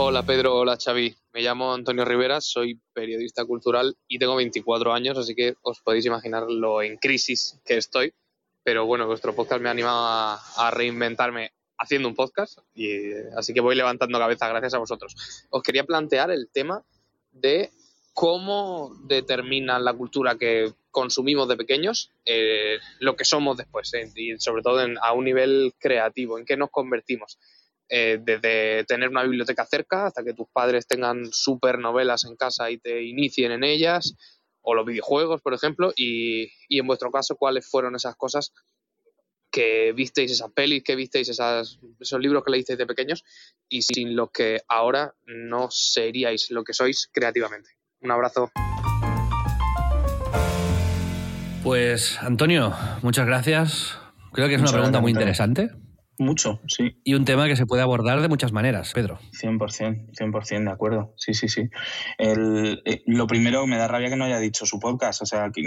Hola Pedro, hola Xavi. Me llamo Antonio Rivera, soy periodista cultural y tengo 24 años, así que os podéis imaginar lo en crisis que estoy. Pero bueno, vuestro podcast me ha animado a, reinventarme haciendo un podcast, y, así que voy levantando cabeza gracias a vosotros. Os quería plantear el tema de cómo determina la cultura que consumimos de pequeños eh, lo que somos después, eh, y sobre todo a un nivel creativo, en qué nos convertimos. Eh, desde tener una biblioteca cerca hasta que tus padres tengan super novelas en casa y te inicien en ellas, o los videojuegos, por ejemplo, y, en vuestro caso, cuáles fueron esas cosas que visteis, esas pelis que visteis, esas, esos libros que leísteis de pequeños y sin los que ahora no seríais lo que sois creativamente. Un abrazo. Pues Antonio, muchas gracias. Creo que es una pregunta muy interesante. Mucho, sí. Y un tema que se puede abordar de muchas maneras, Pedro. 100%, 100% de acuerdo. Sí, sí, sí. El, eh, lo primero, me da rabia que no haya dicho su podcast. O sea, que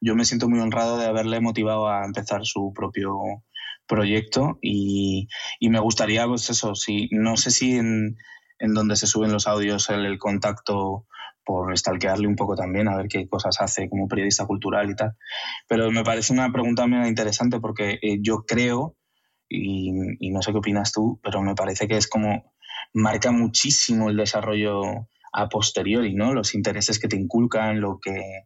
yo me siento muy honrado de haberle motivado a empezar su propio proyecto y, me gustaría, pues eso, sí, no sé si en, en donde se suben los audios el, el contacto por stalkearle un poco también, a ver qué cosas hace como periodista cultural y tal. Pero me parece una pregunta muy interesante porque eh, yo creo y, no sé qué opinas tú, pero me parece que es como marca muchísimo el desarrollo a posteriori, ¿no? Los intereses que te inculcan, lo que,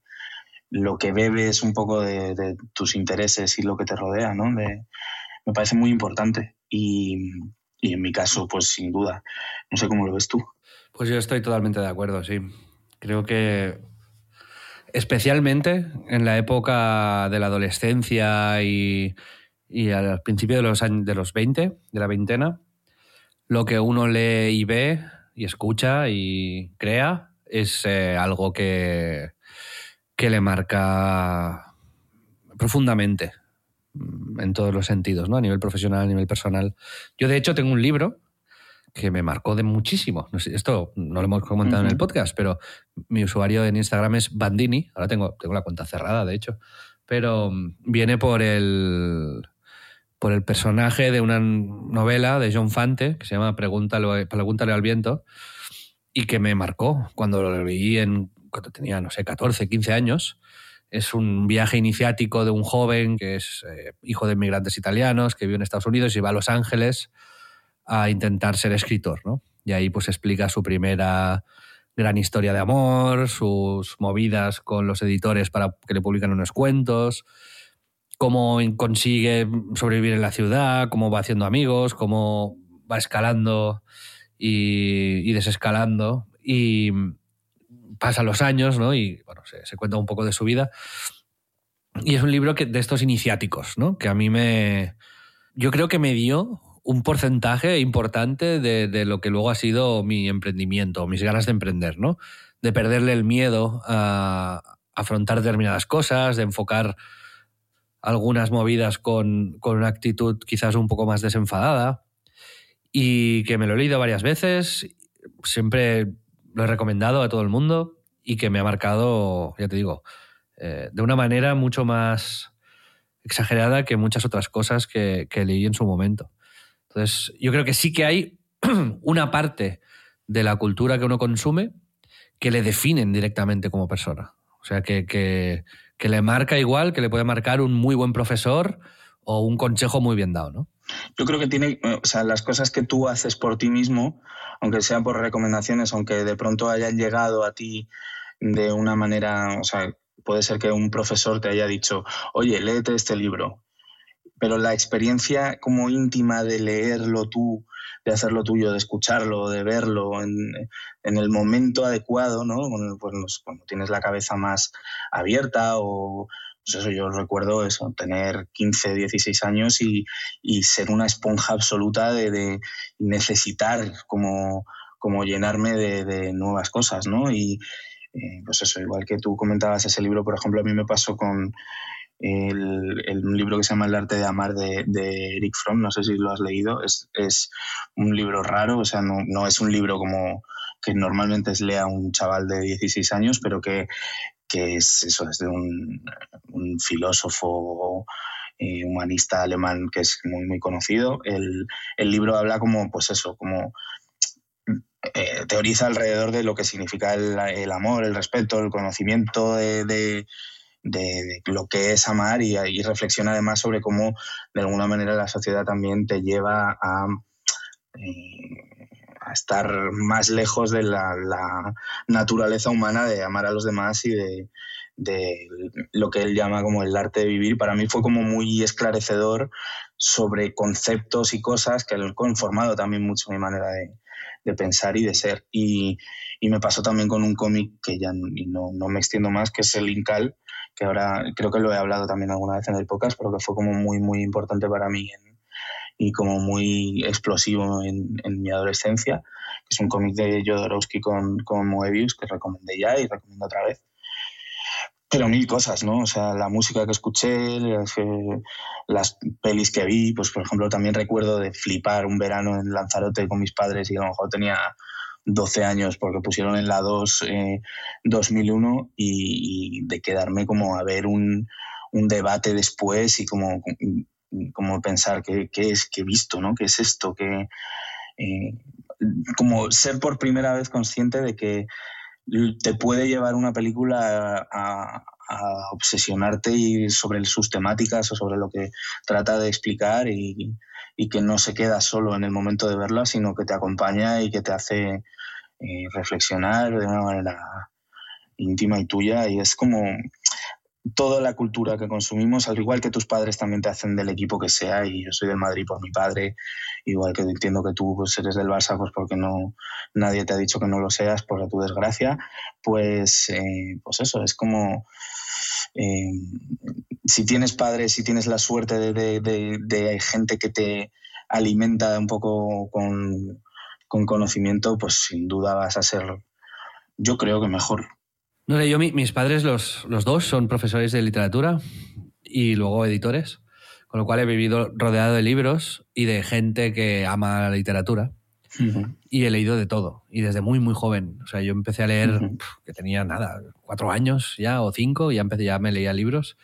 lo que bebes un poco de, tus intereses y lo que te rodea, ¿no? me parece muy importante y, y en mi caso, pues sin duda. No sé cómo lo ves tú. Pues yo estoy totalmente de acuerdo, sí. Creo que especialmente en la época de la adolescencia y y al principio de los, años, de los 20, de la veintena, lo que uno lee y ve y escucha y crea es eh, algo que, que le marca profundamente mm, en todos los sentidos, ¿no? A nivel profesional, a nivel personal. Yo, de hecho, tengo un libro que me marcó de muchísimo. esto no lo hemos comentado en el podcast, pero mi usuario en Instagram es Bandini. Ahora tengo, tengo la cuenta cerrada, de hecho. Pero mm, viene por el, por el personaje de una novela de John Fante que se llama Pregúntale, al viento y que me marcó cuando lo leí en, cuando tenía, no sé, 14, 15 años. Es un viaje iniciático de un joven que es eh, hijo de inmigrantes italianos, que vive en Estados Unidos y va a Los Ángeles a intentar ser escritor, ¿no? Y ahí pues explica su primera gran historia de amor, sus movidas con los editores para que le publican unos cuentos, cómo consigue sobrevivir en la ciudad, cómo va haciendo amigos, cómo va escalando y, desescalando. Y pasan los años, ¿no? Y bueno, se, cuenta un poco de su vida. Y es un libro que, de estos iniciáticos, ¿no? Que a mí me. Yo creo que me dio un porcentaje importante de, de, lo que luego ha sido mi emprendimiento, mis ganas de emprender, ¿no? De perderle el miedo a afrontar determinadas cosas, de enfocar algunas movidas con, una actitud quizás un poco más desenfadada y que me lo he leído varias veces, siempre lo he recomendado a todo el mundo y que me ha marcado, ya te digo, eh, de una manera mucho más exagerada que muchas otras cosas que, leí en su momento. Entonces, yo creo que sí que hay una parte de la cultura que uno consume que le definen directamente como persona. O sea, que, que le marca igual que le puede marcar un muy buen profesor o un consejo muy bien dado, ¿no? Yo creo que tiene, o sea, las cosas que tú haces por ti mismo, aunque sean por recomendaciones, aunque de pronto hayan llegado a ti de una manera, o sea, puede ser que un profesor te haya dicho, oye, léete este libro, pero la experiencia como íntima de leerlo tú, de hacerlo tuyo, de escucharlo, de verlo en, el momento adecuado, ¿no? Pues, cuando tienes la cabeza más abierta o pues eso yo recuerdo eso, tener 15, 16 años y, ser una esponja absoluta de, necesitar como, como llenarme de, nuevas cosas, ¿no? Y eh, pues eso, igual que tú comentabas ese libro, por ejemplo, a mí me pasó con el, un libro que se llama El arte de amar de, Eric Fromm, no sé si lo has leído, es, es un libro raro, o sea, no, no, es un libro como que normalmente lea un chaval de 16 años, pero que, que es eso, es de un, filósofo eh, humanista alemán que es muy, muy conocido. El, libro habla como, pues eso, como eh, teoriza alrededor de lo que significa el, amor, el respeto, el conocimiento de, lo que es amar y, y, reflexiona además sobre cómo de alguna manera la sociedad también te lleva a a estar más lejos de la, naturaleza humana de amar a los demás y de, lo que él llama como el arte de vivir. Para mí fue como muy esclarecedor sobre conceptos y cosas que han conformado también mucho mi manera de, pensar y de ser. Y, me pasó también con un cómic que ya no, no, me extiendo más, que es el Incal, que ahora creo que lo he hablado también alguna vez en el podcast, pero que fue como muy, muy importante para mí en, y como muy explosivo en, mi adolescencia, que es un cómic de Jodorowsky con, con Moebius, que recomendé ya y recomiendo otra vez. Pero mil cosas, ¿no? O sea, la música que escuché, las, pelis que vi, pues por ejemplo también recuerdo de flipar un verano en Lanzarote con mis padres y a lo mejor tenía 12 años porque pusieron en la 2 eh, 2001 y, de quedarme como a ver un, un debate después y como como pensar qué, es que he visto, ¿no? ¿Qué es esto? Que, eh, como ser por primera vez consciente de que te puede llevar una película a, obsesionarte y sobre sus temáticas o sobre lo que trata de explicar y, que no se queda solo en el momento de verla, sino que te acompaña y que te hace eh, reflexionar de una manera íntima y tuya. Y es como toda la cultura que consumimos, al igual que tus padres también te hacen del equipo que sea, y yo soy del Madrid por mi padre, igual que entiendo que tú pues, eres del Barça, pues porque no nadie te ha dicho que no lo seas por tu desgracia, pues, eh, pues eso, es como eh, si tienes padres, si tienes la suerte de, de, gente que te alimenta un poco con, con conocimiento, pues sin duda vas a ser, yo creo que mejor. No sé, yo mis padres, los, los dos, son profesores de literatura y luego editores, con lo cual he vivido rodeado de libros y de gente que ama la literatura. Y he leído de todo, y desde muy, muy joven. O sea, yo empecé a leer, que tenía nada, cuatro años ya o cinco, y ya empecé, ya me leía libros.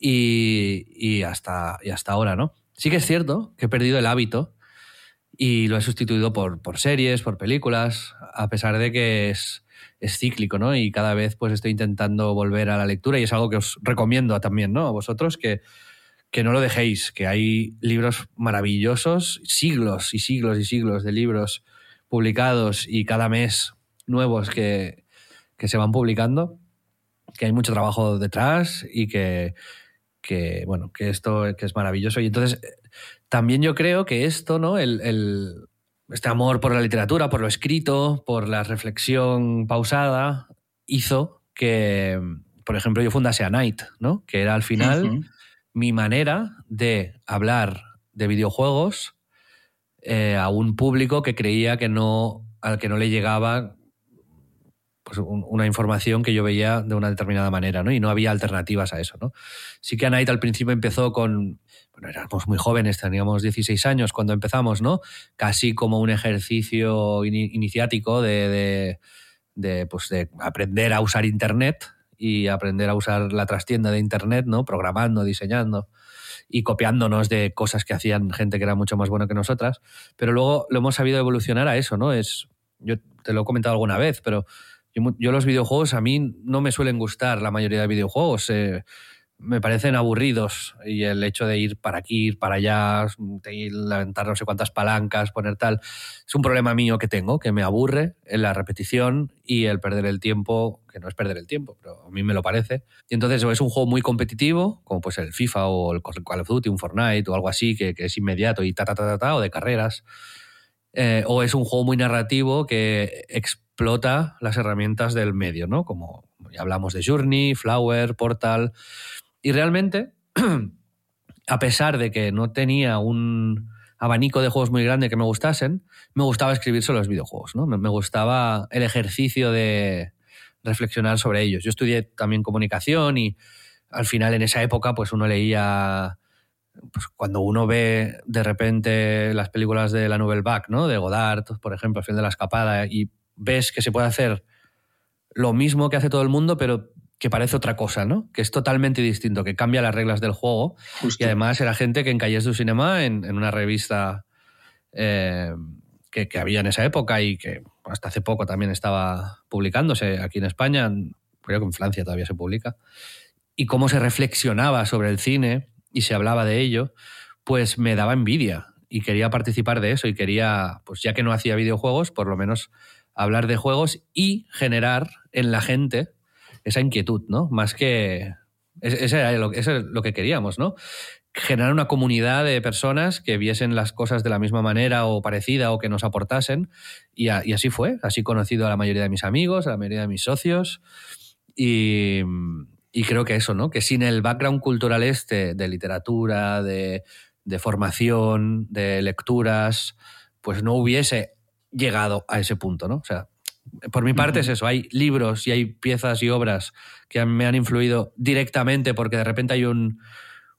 Y, y, hasta, y hasta ahora, ¿no? Sí que es cierto que he perdido el hábito y lo he sustituido por, por series, por películas, a pesar de que es, es cíclico, ¿no? Y cada vez pues estoy intentando volver a la lectura y es algo que os recomiendo también, ¿no? A vosotros que, que no lo dejéis, que hay libros maravillosos, siglos y siglos y siglos de libros publicados y cada mes nuevos que, que se van publicando, que hay mucho trabajo detrás y que, que, bueno, que esto que es maravilloso. Y entonces, también yo creo que esto, ¿no? el, este amor por la literatura, por lo escrito, por la reflexión pausada, hizo que, por ejemplo, yo fundase a Night, ¿no? Que era al final mi manera de hablar de videojuegos eh, a un público que creía que no, al que no le llegaba pues, una información que yo veía de una determinada manera, ¿no? Y no había alternativas a eso, ¿no? Sí que a Night al principio empezó con bueno, éramos muy jóvenes, teníamos 16 años cuando empezamos, ¿no? Casi como un ejercicio iniciático de, pues de aprender a usar Internet y aprender a usar la trastienda de Internet, ¿no? Programando, diseñando y copiándonos de cosas que hacían gente que era mucho más buena que nosotras. Pero luego lo hemos sabido evolucionar a eso, ¿no? Es, yo te lo he comentado alguna vez, pero yo, los videojuegos a mí no me suelen gustar la mayoría de videojuegos. Eh, me parecen aburridos y el hecho de ir para aquí, ir para allá, ir levantar no sé cuántas palancas, poner tal, es un problema mío que tengo, que me aburre en la repetición y el perder el tiempo, que no es perder el tiempo, pero a mí me lo parece. Y entonces o es un juego muy competitivo, como pues el FIFA o el Call of Duty, un Fortnite o algo así, que, es inmediato y ta, ta, ta, ta, o de carreras, eh, o es un juego muy narrativo que explota las herramientas del medio, ¿no? Como ya hablamos de Journey, Flower, Portal y realmente, a pesar de que no tenía un abanico de juegos muy grande que me gustasen, me gustaba escribir sobre los videojuegos, ¿no? Me, gustaba el ejercicio de reflexionar sobre ellos. Yo estudié también comunicación y al final en esa época pues uno leía pues cuando uno ve de repente las películas de la Nouvelle Vague, ¿no? De Godard, por ejemplo, El fin de la escapada y ves que se puede hacer lo mismo que hace todo el mundo, pero que parece otra cosa, ¿no? Que es totalmente distinto, que cambia las reglas del juego. Y además era gente que en Calles du Cinema, en, en una revista eh, que, que, había en esa época y que hasta hace poco también estaba publicándose aquí en España, creo que en Francia todavía se publica, y cómo se reflexionaba sobre el cine y se hablaba de ello, pues me daba envidia y quería participar de eso y quería, pues ya que no hacía videojuegos, por lo menos hablar de juegos y generar en la gente esa inquietud, ¿no? Más que... Ese era lo, eso es lo que queríamos, ¿no? Generar una comunidad de personas que viesen las cosas de la misma manera o parecida o que nos aportasen. Y, así fue. Así conocido a la mayoría de mis amigos, a la mayoría de mis socios. Y, y creo que eso, ¿no? Que sin el background cultural este de literatura, de, de formación, de lecturas, pues no hubiese llegado a ese punto, ¿no? O sea, por mi parte es eso, hay libros y hay piezas y obras que me han influido directamente porque de repente hay un,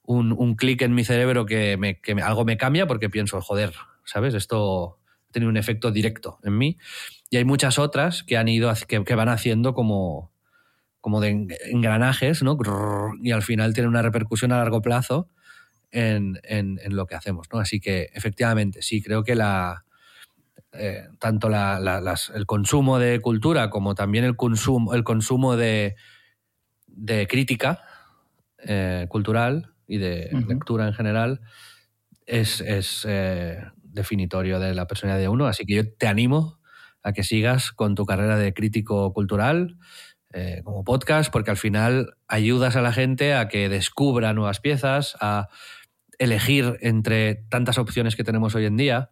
un, un clic en mi cerebro que, me, que me, algo me cambia porque pienso, joder, ¿sabes? Esto ha tenido un efecto directo en mí. Y hay muchas otras que han ido, que, que van haciendo como, como de engranajes, ¿no? Y al final tienen una repercusión a largo plazo en, en, en lo que hacemos, ¿no? Así que efectivamente, sí, creo que la, eh, tanto la, la, las, el consumo de cultura como también el consumo, el consumo de, de crítica eh, cultural y de uh -huh. lectura en general es, es eh, definitorio de la personalidad de uno. Así que yo te animo a que sigas con tu carrera de crítico cultural como podcast, porque al final ayudas a la gente a que descubra nuevas piezas, a elegir entre tantas opciones que tenemos hoy en día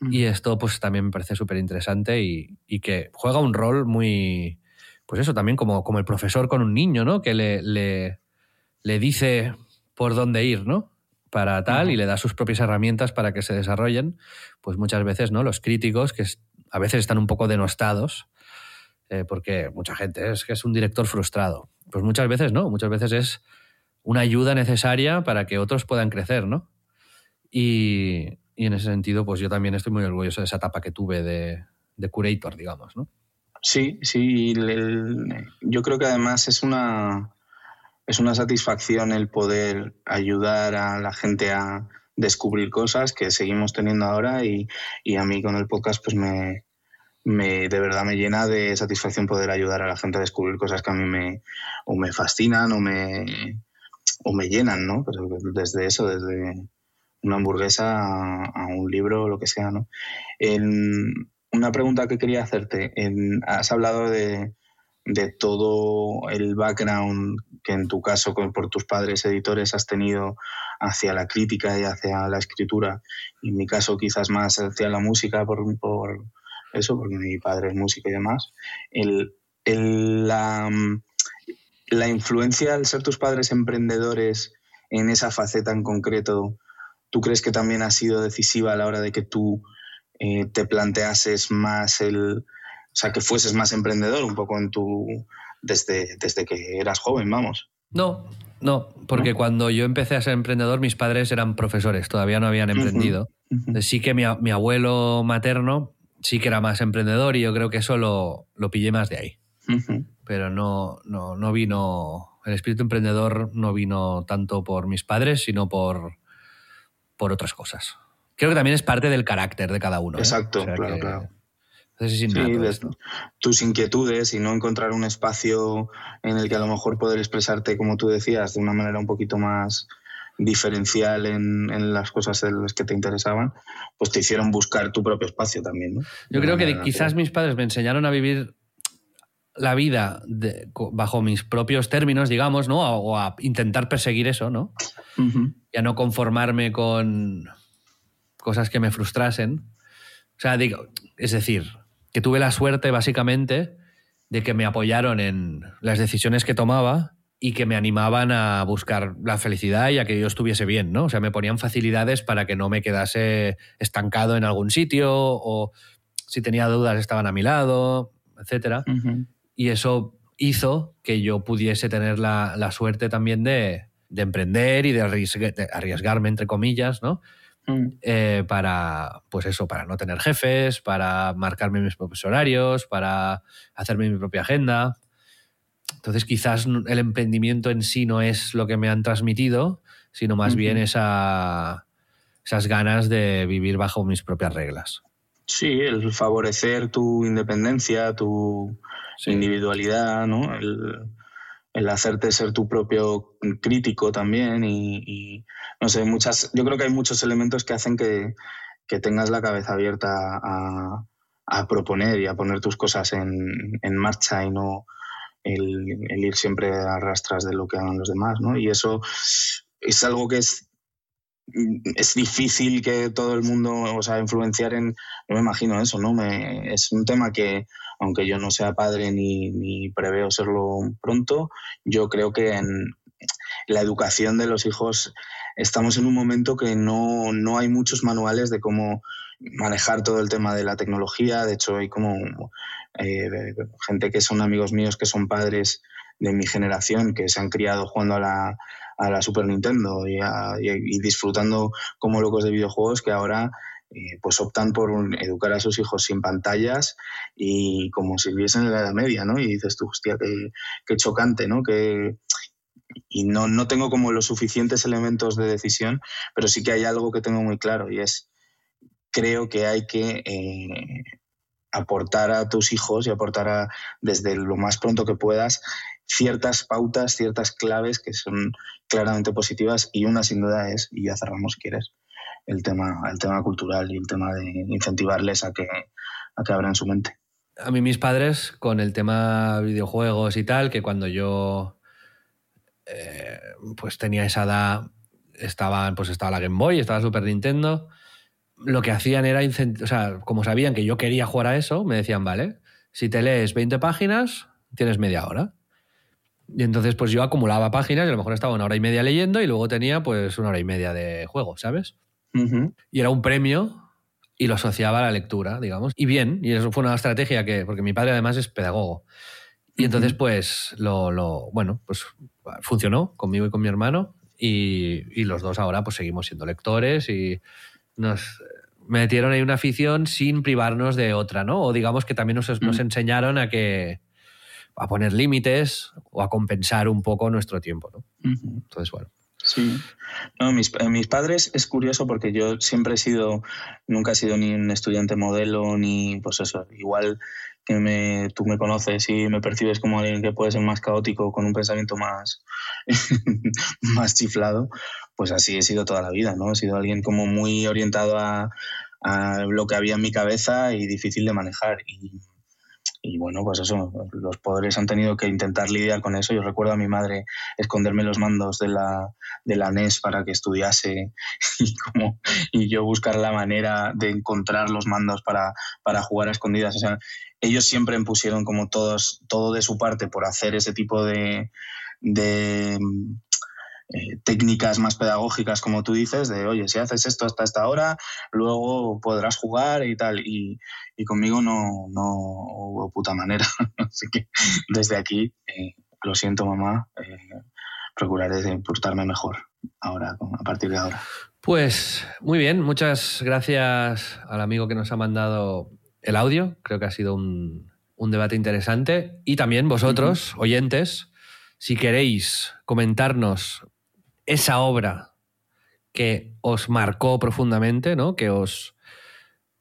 y esto pues también me parece súper interesante y, y, que juega un rol muy, pues eso, también como, como el profesor con un niño, ¿no? Que le, le, le dice por dónde ir, ¿no? Para tal uh -huh. y le da sus propias herramientas para que se desarrollen. Pues muchas veces, ¿no? Los críticos que a veces están un poco denostados eh, porque mucha gente es que es un director frustrado. Pues muchas veces no, muchas veces es una ayuda necesaria para que otros puedan crecer, ¿no? Y, y en ese sentido, pues yo también estoy muy orgulloso de esa etapa que tuve de, de curator, digamos, ¿no? Sí, sí. El, yo creo que además es una, es una satisfacción el poder ayudar a la gente a descubrir cosas que seguimos teniendo ahora y, y a mí con el podcast pues me, me, de verdad me llena de satisfacción poder ayudar a la gente a descubrir cosas que a mí me, o me fascinan o me, o me llenan, ¿no? Pero desde eso, desde una hamburguesa a, a un libro lo que sea, ¿no? En, una pregunta que quería hacerte. En, has hablado de, de, todo el background que en tu caso por tus padres editores has tenido hacia la crítica y hacia la escritura. Y en mi caso quizás más hacia la música por, por eso, porque mi padre es músico y demás. El, el, la, la influencia al ser tus padres emprendedores en esa faceta en concreto ¿Tú crees que también ha sido decisiva a la hora de que tú eh, te planteases más el, o sea, que fueses más emprendedor un poco en tu, desde, desde que eras joven, vamos? No, no, porque ¿No? cuando yo empecé a ser emprendedor mis padres eran profesores, todavía no habían emprendido. Uh -huh. Uh -huh. Sí que mi, mi, abuelo materno sí que era más emprendedor y yo creo que eso lo, lo pillé más de ahí. Uh -huh. Pero no, no, no vino, el espíritu emprendedor no vino tanto por mis padres, sino por por otras cosas. Creo que también es parte del carácter de cada uno. Exacto, ¿eh? o sea claro, que, claro. Sí, de, tus inquietudes y no encontrar un espacio en el que a lo mejor poder expresarte, como tú decías, de una manera un poquito más diferencial en, en, las cosas en las que te interesaban, pues te hicieron buscar tu propio espacio también. ¿no? Yo creo que quizás mis padres me enseñaron a vivir la vida de, bajo mis propios términos, digamos, ¿no? O a intentar perseguir eso, ¿no? Uh -huh. Y a no conformarme con cosas que me frustrasen. O sea, digo, es decir, que tuve la suerte, básicamente, de que me apoyaron en las decisiones que tomaba y que me animaban a buscar la felicidad y a que yo estuviese bien, ¿no? O sea, me ponían facilidades para que no me quedase estancado en algún sitio o si tenía dudas estaban a mi lado, etcétera. Uh -huh y eso hizo que yo pudiese tener la, la suerte también de, de emprender y de, arriesg de, arriesgarme, entre comillas, ¿no? Mm. Eh, para, pues eso, para no tener jefes, para marcarme mis propios horarios, para hacerme mi propia agenda. Entonces quizás el emprendimiento en sí no es lo que me han transmitido, sino más bien esa, esas ganas de vivir bajo mis propias reglas. Sí, el favorecer tu independencia, tu individualidad, ¿no? El, hacerte ser tu propio crítico también y, no sé, muchas, yo creo que hay muchos elementos que hacen que, tengas la cabeza abierta a, proponer y a poner tus cosas en, marcha y no el, el, ir siempre a rastras de lo que hagan los demás, ¿no? Y eso es algo que es es difícil que todo el mundo, o sea, influenciar en, no me imagino eso, ¿no? Es un tema que, aunque yo no sea padre ni, ni preveo serlo pronto, yo creo que en la educación de los hijos estamos en un momento que no, no hay muchos manuales de cómo manejar todo el tema de la tecnología. De hecho, hay como eh, gente que son amigos míos que son padres de mi generación, que se han criado jugando a la, a la Super Nintendo y, disfrutando como locos de videojuegos que ahora eh, pues optan por educar a sus hijos sin pantallas y como si viviesen en la Edad Media, ¿no? Y dices tú, hostia, qué, chocante, ¿no? Que, y no, no tengo como los suficientes elementos de decisión, pero sí que hay algo que tengo muy claro y es, creo que hay que eh, aportar a tus hijos y aportar a, desde lo más pronto que puedas ciertas pautas, ciertas claves que son claramente positivas y una sin duda es, y ya cerramos quieres, el tema, el tema cultural y el tema de incentivarles a que, a que abran su mente. A mí mis padres con el tema videojuegos y tal, que cuando yo eh, pues tenía esa edad, estaban, pues estaba la Game Boy, estaba Super Nintendo, lo que hacían era, o sea, como sabían que yo quería jugar a eso, me decían, vale, si te lees 20 páginas, tienes media hora. Y entonces pues yo acumulaba páginas y a lo mejor estaba una hora y media leyendo y luego tenía pues una hora y media de juego, ¿sabes? Y era un premio y lo asociaba a la lectura, digamos. Y bien, y eso fue una estrategia que, porque mi padre además es pedagogo. Y entonces pues lo, lo, bueno, pues funcionó conmigo y con mi hermano y, y, los dos ahora pues seguimos siendo lectores y nos metieron ahí una afición sin privarnos de otra, ¿no? O digamos que también nos, nos enseñaron a que a poner límites o a compensar un poco nuestro tiempo. ¿no? Entonces, bueno. Sí. No, mis, eh, mis, padres es curioso porque yo siempre he sido, nunca he sido ni un estudiante modelo, ni pues eso, igual que me, tú me conoces y me percibes como alguien que puede ser más caótico, con un pensamiento más, más chiflado, pues así he sido toda la vida, ¿no? He sido alguien como muy orientado a, a lo que había en mi cabeza y difícil de manejar. Y, y bueno, pues eso, los poderes han tenido que intentar lidiar con eso. Yo recuerdo a mi madre esconderme los mandos de la, de la NES para que estudiase y, como, y yo buscar la manera de encontrar los mandos para, para jugar a escondidas. Ellos siempre pusieron como todos, todo de su parte por hacer ese tipo de, de eh, técnicas más pedagógicas, como tú dices, de, oye, si haces esto hasta esta hora, luego podrás jugar y tal. Y, conmigo no, no hubo puta manera. Así que desde aquí, eh, lo siento, mamá, eh, procuraré portarme mejor ahora, a partir de ahora. Pues muy bien, muchas gracias al amigo que nos ha mandado el audio. Creo que ha sido un, un debate interesante. Y también vosotros, oyentes, si queréis comentarnos esa obra que os marcó profundamente, ¿no? Que os,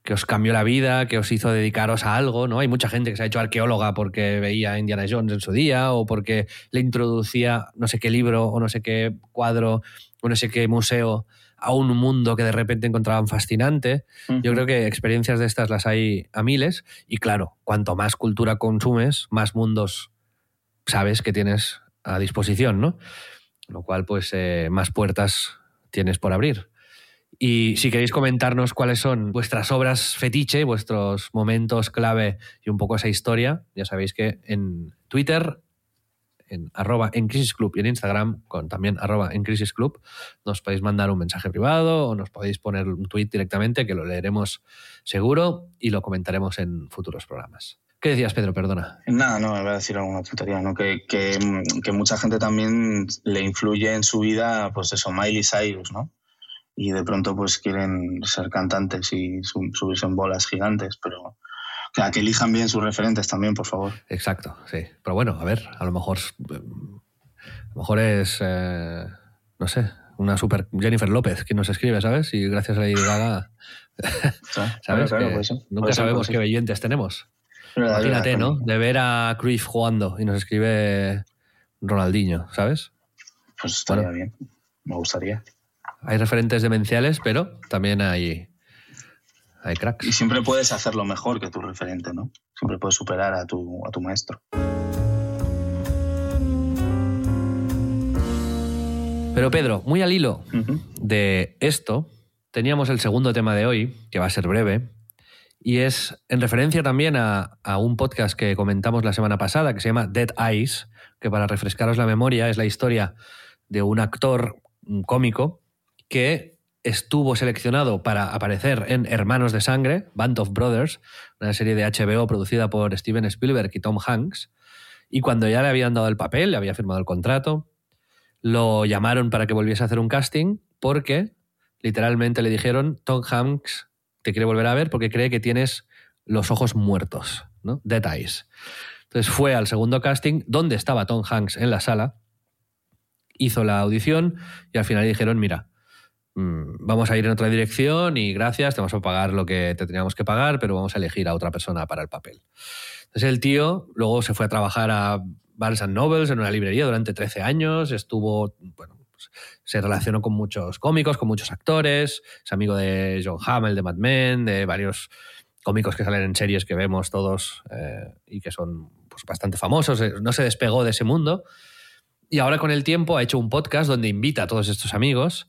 que os cambió la vida, que os hizo dedicaros a algo, ¿no? Hay mucha gente que se ha hecho arqueóloga porque veía Indiana Jones en su día o porque le introducía no sé qué libro o no sé qué cuadro o no sé qué museo a un mundo que de repente encontraban fascinante. Yo creo que experiencias de estas las hay a miles y claro, cuanto más cultura consumes, más mundos sabes que tienes a disposición, ¿no? Lo cual pues eh, más puertas tienes por abrir. Y si queréis comentarnos cuáles son vuestras obras fetiche, vuestros momentos clave y un poco esa historia, ya sabéis que en Twitter, en arroba en Crisis Club y en Instagram, con también arroba en Crisis Club, nos podéis mandar un mensaje privado o nos podéis poner un tweet directamente que lo leeremos seguro y lo comentaremos en futuros programas. ¿Qué decías, Pedro? Perdona. Nada, no, me voy a decir alguna tontería, ¿no? Que, que, que, mucha gente también le influye en su vida, pues eso, Miley Cyrus, ¿no? Y de pronto pues quieren ser cantantes y subirse en bolas gigantes, pero sea, que elijan bien sus referentes también, por favor. Exacto, sí. Pero bueno, a ver, a lo mejor, a lo mejor es, eh, no sé, una super Jennifer López que nos escribe, ¿sabes? Y gracias a Lady Gaga, ¿sabes? Claro, nunca sabemos qué oyentes tenemos. Imagínate, ¿no? De ver a Cruyff jugando y nos escribe Ronaldinho, ¿sabes? Pues estaría Bueno. bien. Me gustaría. Hay referentes demenciales, pero también hay, hay Y cracks. siempre puedes hacerlo mejor que tu referente, ¿no? Siempre puedes superar a tu, a tu maestro. Pero Pedro, muy al hilo de esto, teníamos el segundo tema de hoy, que va a ser breve, y es en referencia también a, un podcast que comentamos la semana pasada, que se llama Dead Eyes, que para refrescaros la memoria es la historia de un actor un cómico que estuvo seleccionado para aparecer en Hermanos de Sangre, Band of Brothers, una serie de HBO producida por Steven Spielberg y Tom Hanks, y cuando ya le habían dado el papel, le había firmado el contrato, lo llamaron para que volviese a hacer un casting porque literalmente le dijeron, Tom Hanks te quiere volver a ver porque cree que tienes los ojos muertos, ¿no? Dead eyes. Entonces fue al segundo casting donde estaba Tom Hanks en la sala, hizo la audición y al final dijeron, mira, mm, vamos a ir en otra dirección y gracias, te vamos a pagar lo que te teníamos que pagar, pero vamos a elegir a otra persona para el papel. Entonces el tío luego se fue a trabajar a Barnes Nobles en una librería durante 13 años, estuvo, bueno, pues, se relacionó con muchos cómicos, con muchos actores, es amigo de John Hammel, de Mad Men, de varios cómicos que salen en series que vemos todos eh, y que son pues, bastante famosos, eh, no se despegó de ese mundo. Y ahora con el tiempo ha hecho un podcast donde invita a todos estos amigos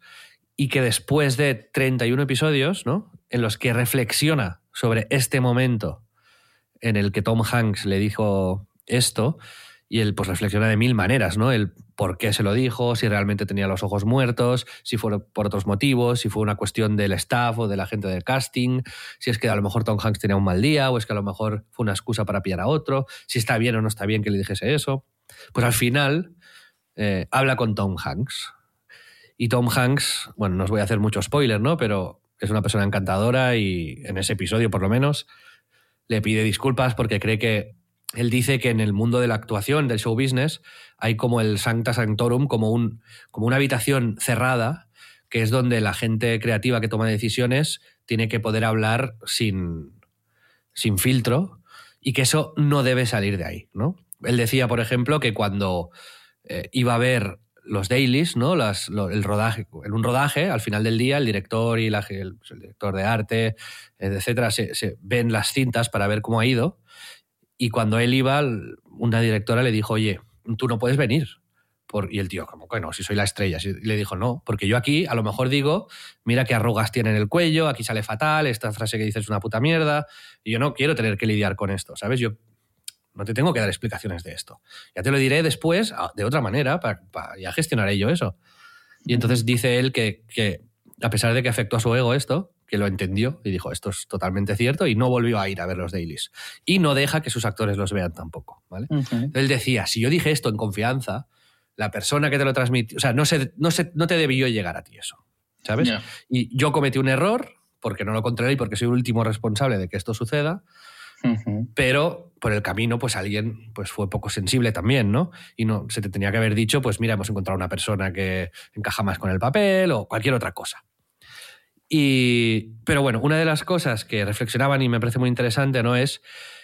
y que después de 31 episodios, ¿no? En los que reflexiona sobre este momento en el que Tom Hanks le dijo esto y él pues reflexiona de mil maneras, ¿no? El por qué se lo dijo, si realmente tenía los ojos muertos, si fue por otros motivos, si fue una cuestión del staff o de la gente del casting, si es que a lo mejor Tom Hanks tenía un mal día o es que a lo mejor fue una excusa para pillar a otro, si está bien o no está bien que le dijese eso. Pues al final eh, habla con Tom Hanks. Y Tom Hanks, bueno, no os voy a hacer mucho spoiler, ¿no? Pero es una persona encantadora y en ese episodio por lo menos le pide disculpas porque cree que él dice que en el mundo de la actuación, del show business, hay como el Sancta Sanctorum, como, un, como una habitación cerrada, que es donde la gente creativa que toma decisiones tiene que poder hablar sin, sin filtro y que eso no debe salir de ahí, ¿no? Él decía, por ejemplo, que cuando eh, iba a ver los dailies, ¿no? Las, lo, el rodaje, en un rodaje, al final del día, el director y la, el, director de arte, etcétera, se, se, ven las cintas para ver cómo ha ido. Y cuando él iba, una directora le dijo, oye, tú no puedes venir. Y el tío, como que no, si soy la estrella. Y le dijo, no, porque yo aquí a lo mejor digo, mira qué arrugas tiene en el cuello, aquí sale fatal, esta frase que dices es una puta mierda, y yo no quiero tener que lidiar con esto, ¿sabes? Yo no te tengo que dar explicaciones de esto. Ya te lo diré después, de otra manera, para, para ya gestionaré yo eso. Y entonces dice él que, que, a pesar de que afectó a su ego esto, que lo entendió y dijo, esto es totalmente cierto, y no volvió a ir a ver los dailies. Y no deja que sus actores los vean tampoco, ¿vale? Uh -huh. Él decía, si yo dije esto en confianza, la persona que te lo transmitió, o sea, no, se, no, se, no te debió llegar a ti eso, ¿sabes? Yeah. Y yo cometí un error porque no lo controlé y porque soy el último responsable de que esto suceda, uh -huh. pero por el camino, pues alguien pues fue poco sensible también, ¿no? Y no se te tenía que haber dicho, pues mira, hemos encontrado una persona que encaja más con el papel o cualquier otra cosa. Y, pero bueno, una de las cosas que reflexionaban y me parece muy interesante, ¿no? Es,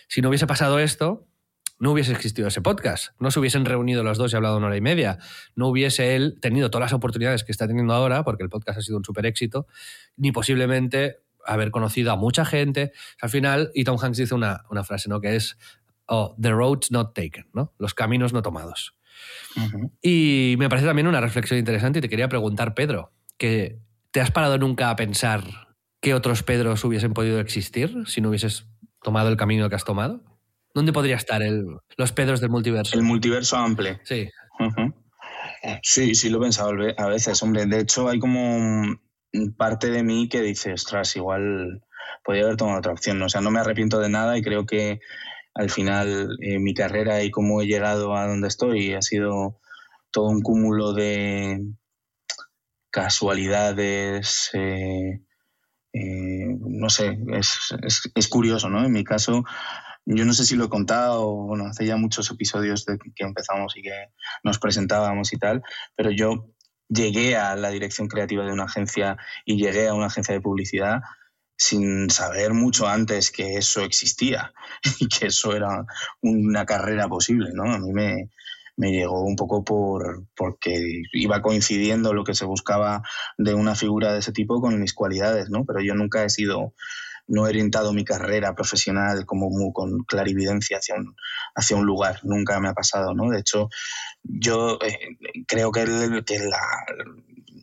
si no hubiese pasado esto, no hubiese existido ese podcast, no se hubiesen reunido los dos y hablado una hora y media, no hubiese él tenido todas las oportunidades que está teniendo ahora, porque el podcast ha sido un súper éxito, ni posiblemente haber conocido a mucha gente. Al final, y Tom Hanks dice una, una frase, ¿no? Que es, oh, the roads not taken, ¿no? Los caminos no tomados. Uh -huh. Y me parece también una reflexión interesante y te quería preguntar, Pedro, que ¿te has parado nunca a pensar qué otros Pedros hubiesen podido existir si no hubieses tomado el camino que has tomado? ¿Dónde podría estar el, los Pedros del multiverso? El multiverso amplio. Sí. Uh -huh. Sí, sí lo he pensado a veces, hombre. De hecho, hay como parte de mí que dice, ostras, igual podría haber tomado otra opción. O sea, no me arrepiento de nada y creo que al final eh, mi carrera y cómo he llegado a donde estoy ha sido todo un cúmulo de casualidades, eh, eh, no sé, es, curioso, ¿no? En mi caso, yo no sé si lo he contado, bueno, hace ya muchos episodios de que empezamos y que nos presentábamos y tal, pero yo llegué a la dirección creativa de una agencia y llegué a una agencia de publicidad sin saber mucho antes que eso existía y que eso era una carrera posible, ¿no? A mí me, me llegó un poco por porque iba coincidiendo lo que se buscaba de una figura de ese tipo con mis cualidades, ¿no? Pero yo nunca he sido no he orientado mi carrera profesional como con clarividencia hacia un, hacia un lugar, nunca me ha pasado, ¿no? De hecho, yo eh, creo que, que la,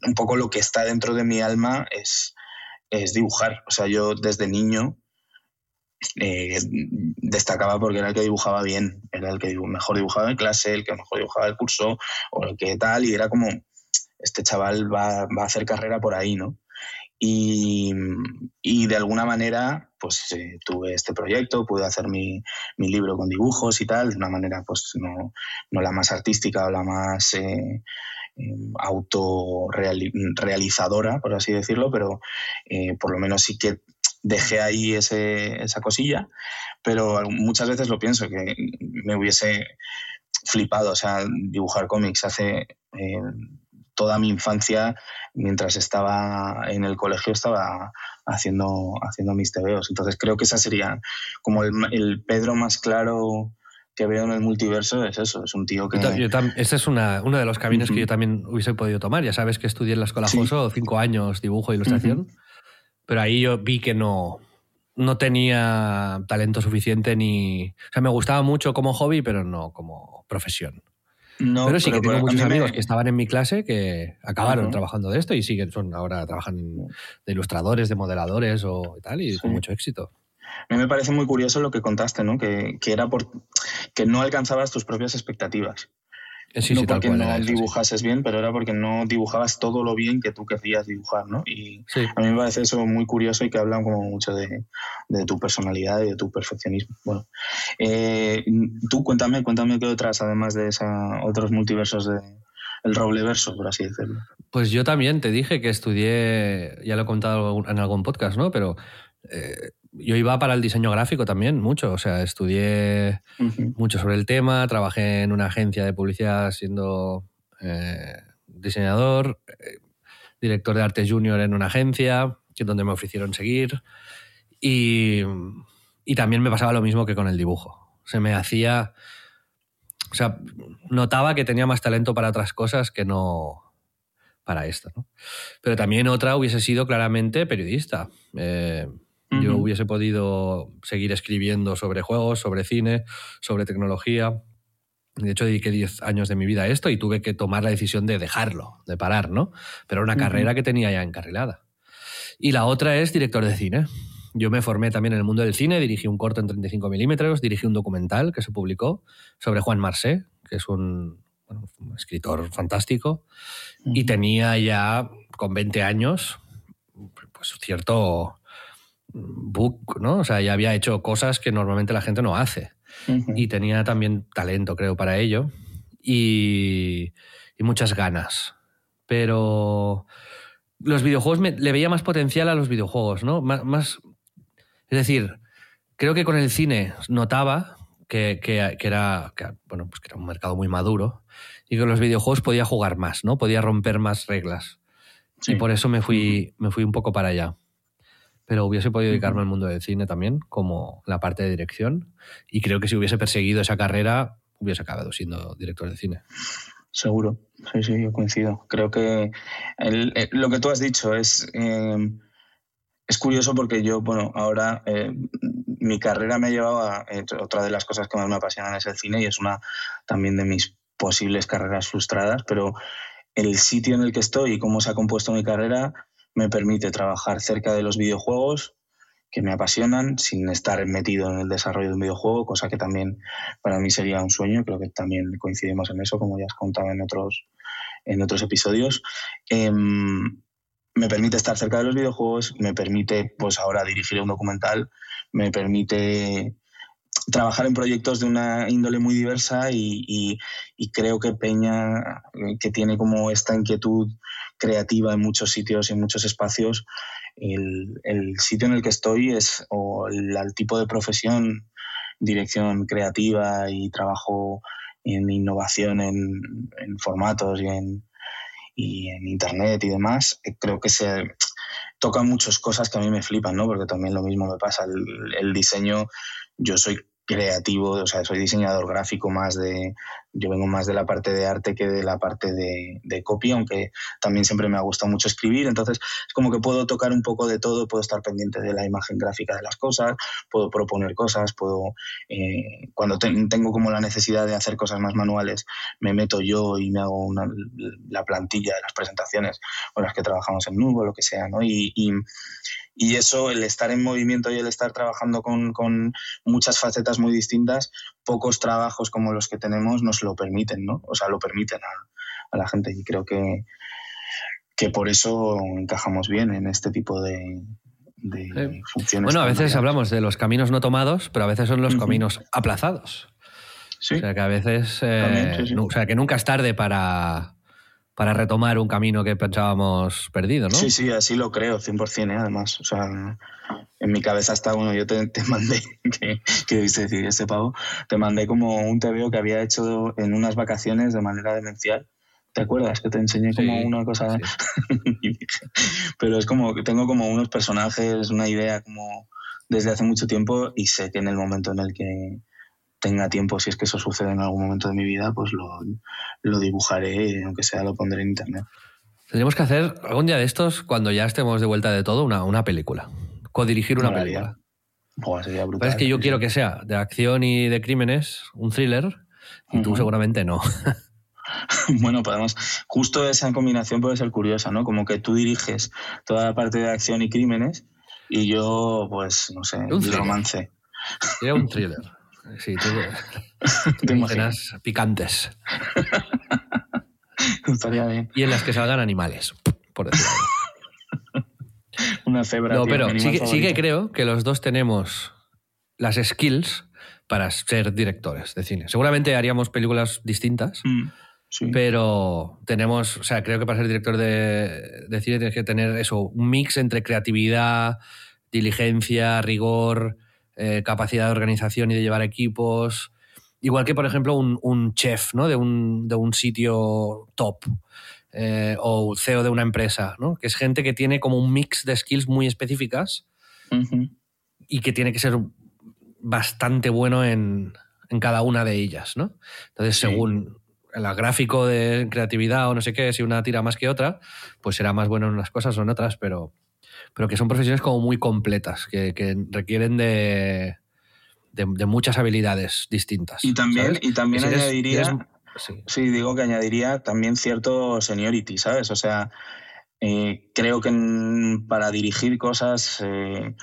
un poco lo que está dentro de mi alma es, es dibujar. O sea, yo desde niño eh, destacaba porque era el que dibujaba bien, era el que mejor dibujaba en clase, el que mejor dibujaba el curso, o el que tal, y era como, este chaval va, va a hacer carrera por ahí, ¿no? Y, y, de alguna manera, pues eh, tuve este proyecto, pude hacer mi, mi, libro con dibujos y tal, de una manera, pues no, no la más artística o la más eh, eh autorrealizadora, por así decirlo, pero eh, por lo menos sí que dejé ahí ese, esa cosilla, pero muchas veces lo pienso, que me hubiese flipado, o sea, dibujar cómics hace toda mi infancia, mientras estaba en el colegio, estaba haciendo, haciendo mis tebeos. Entonces creo que esa sería como el, Pedro más claro que veo en el multiverso es eso, es un tío que... Este es una, uno de los caminos que yo también hubiese podido tomar. Ya sabes que estudié en la Escuela Joso, cinco años dibujo e ilustración, pero ahí yo vi que no, no tenía talento suficiente ni... O sea, me gustaba mucho como hobby, pero no como profesión pero sí que tengo muchos amigos que estaban en mi clase que acabaron trabajando de esto y siguen, son ahora trabajan de ilustradores, de modeladores o tal, y con mucho éxito. A mí me parece muy curioso lo que contaste, ¿no? Que, que era por que no alcanzabas tus propias expectativas. Sí, no porque no dibujases bien, pero era porque no dibujabas todo lo bien que tú querías dibujar, ¿no? Y a mí me parece eso muy curioso y que hablan como mucho de, tu personalidad y de tu perfeccionismo. Bueno, eh, tú cuéntame, cuéntame qué otras, además de esa, otros multiversos de el roble verso, por así decirlo. Pues yo también te dije que estudié, ya lo he contado en algún podcast, ¿no? Pero eh, yo iba para el diseño gráfico también, mucho. O sea, estudié mucho sobre el tema, trabajé en una agencia de publicidad siendo eh, diseñador, eh, director de arte junior en una agencia, que es donde me ofrecieron seguir. Y, y también me pasaba lo mismo que con el dibujo. Se me hacía. O sea, notaba que tenía más talento para otras cosas que no para esto. ¿no? Pero también otra hubiese sido claramente periodista. Eh, yo hubiese podido seguir escribiendo sobre juegos, sobre cine, sobre tecnología. De hecho, dediqué 10 años de mi vida a esto y tuve que tomar la decisión de dejarlo, de parar, ¿no? Pero era una carrera que tenía ya encarrilada. Y la otra es director de cine. Yo me formé también en el mundo del cine, dirigí un corto en 35 milímetros, dirigí un documental que se publicó sobre Juan Marsé, que es un, escritor fantástico, y tenía ya con 20 años pues cierto book, ¿no? O sea, ya había hecho cosas que normalmente la gente no hace. Y tenía también talento, creo, para ello. Y, muchas ganas. Pero los videojuegos le veía más potencial a los videojuegos, ¿no? Más, es decir, creo que con el cine notaba que, era, bueno, pues que era un mercado muy maduro y que con los videojuegos podía jugar más, ¿no? Podía romper más reglas. Y por eso me fui, me fui un poco para allá pero hubiese podido dedicarme al mundo del cine también, como la parte de dirección. Y creo que si hubiese perseguido esa carrera, hubiese acabado siendo director de cine. Seguro, sí, sí, yo coincido. Creo que eh, lo que tú has dicho es, eh, es curioso porque yo, bueno, ahora eh, mi carrera me ha llevado a otra de las cosas que más me apasionan es el cine y es una también de mis posibles carreras frustradas, pero el sitio en el que estoy y cómo se ha compuesto mi carrera me permite trabajar cerca de los videojuegos que me apasionan sin estar metido en el desarrollo de un videojuego, cosa que también para mí sería un sueño, creo que también coincidimos en eso, como ya has contado en otros, en otros episodios. Em, me permite estar cerca de los videojuegos, me permite pues ahora dirigir un documental, me permite trabajar en proyectos de una índole muy diversa y, y, creo que Peña, que tiene como esta inquietud creativa en muchos sitios y en muchos espacios, el, el, sitio en el que estoy es, o el, el tipo de profesión, dirección creativa y trabajo en innovación en, en formatos y en, y en internet y demás, creo que se tocan muchas cosas que a mí me flipan, ¿no? Porque también lo mismo me pasa. El, el diseño, yo soy creativo, o sea, soy diseñador gráfico más de, yo vengo más de la parte de arte que de la parte de, de copia, aunque también siempre me ha gustado mucho escribir, entonces es como que puedo tocar un poco de todo, puedo estar pendiente de la imagen gráfica de las cosas, puedo proponer cosas, puedo, eh, cuando te, tengo como la necesidad de hacer cosas más manuales, me meto yo y me hago una, la plantilla de las presentaciones con las que trabajamos en Nubo, lo que sea, ¿no? Y, y, y eso, el estar en movimiento y el estar trabajando con, con, muchas facetas muy distintas, pocos trabajos como los que tenemos nos lo permiten, ¿no? O sea, lo permiten a, a la gente y creo que, que por eso encajamos bien en este tipo de, de funciones. Bueno, a veces hablamos de los caminos no tomados, pero a veces son los uh -huh. caminos aplazados. Sí. O sea, que a veces, eh, También, sí, sí. o sea, que nunca es tarde para, para retomar un camino que pensábamos perdido, ¿no? Sí, sí, así lo creo, 100%, ¿eh? además. O sea, en mi cabeza está, bueno, yo te, te mandé, que, que debiste decir ese pavo, te mandé como un TVO que había hecho en unas vacaciones de manera demencial. ¿Te acuerdas? Que te enseñé como sí, una cosa. Sí. Pero es como que tengo como unos personajes, una idea como desde hace mucho tiempo y sé que en el momento en el que tenga tiempo, si es que eso sucede en algún momento de mi vida, pues lo, lo dibujaré, aunque sea lo pondré en internet. Tendríamos que hacer algún día de estos, cuando ya estemos de vuelta de todo, una, una película. Codirigir una película. Buah, sería brutal. es que yo quiero que sea de acción y de crímenes, un thriller, y uh -huh. tú seguramente no. bueno, podemos. Justo esa combinación puede ser curiosa, ¿no? Como que tú diriges toda la parte de acción y crímenes y yo, pues, no sé, un romance. Sería un thriller. Sí, tú, ¿Te imaginas picantes. Estaría bien. Y en las que salgan animales, por decirlo Una cebra. No, tío, pero sí que, sí que, creo que los dos tenemos las skills para ser directores de cine. Seguramente haríamos películas distintas, mm, sí. pero tenemos, o sea, creo que para ser director de, de cine tienes que tener eso, un mix entre creatividad, diligencia, rigor eh, capacidad de organización y de llevar equipos. Igual que, por ejemplo, un, un chef ¿no? de, un, de, un, sitio top eh, o CEO de una empresa, ¿no? que es gente que tiene como un mix de skills muy específicas uh -huh. y que tiene que ser bastante bueno en, en cada una de ellas. ¿no? Entonces, sí. según el gráfico de creatividad o no sé qué, si una tira más que otra, pues será más bueno en unas cosas o en otras, pero pero que son profesiones como muy completas, que, que requieren de, de, de, muchas habilidades distintas. Y también, y también eres, añadiría, eres, sí. sí. digo que añadiría también cierto seniority, ¿sabes? O sea, eh, creo que en, para dirigir cosas, eh,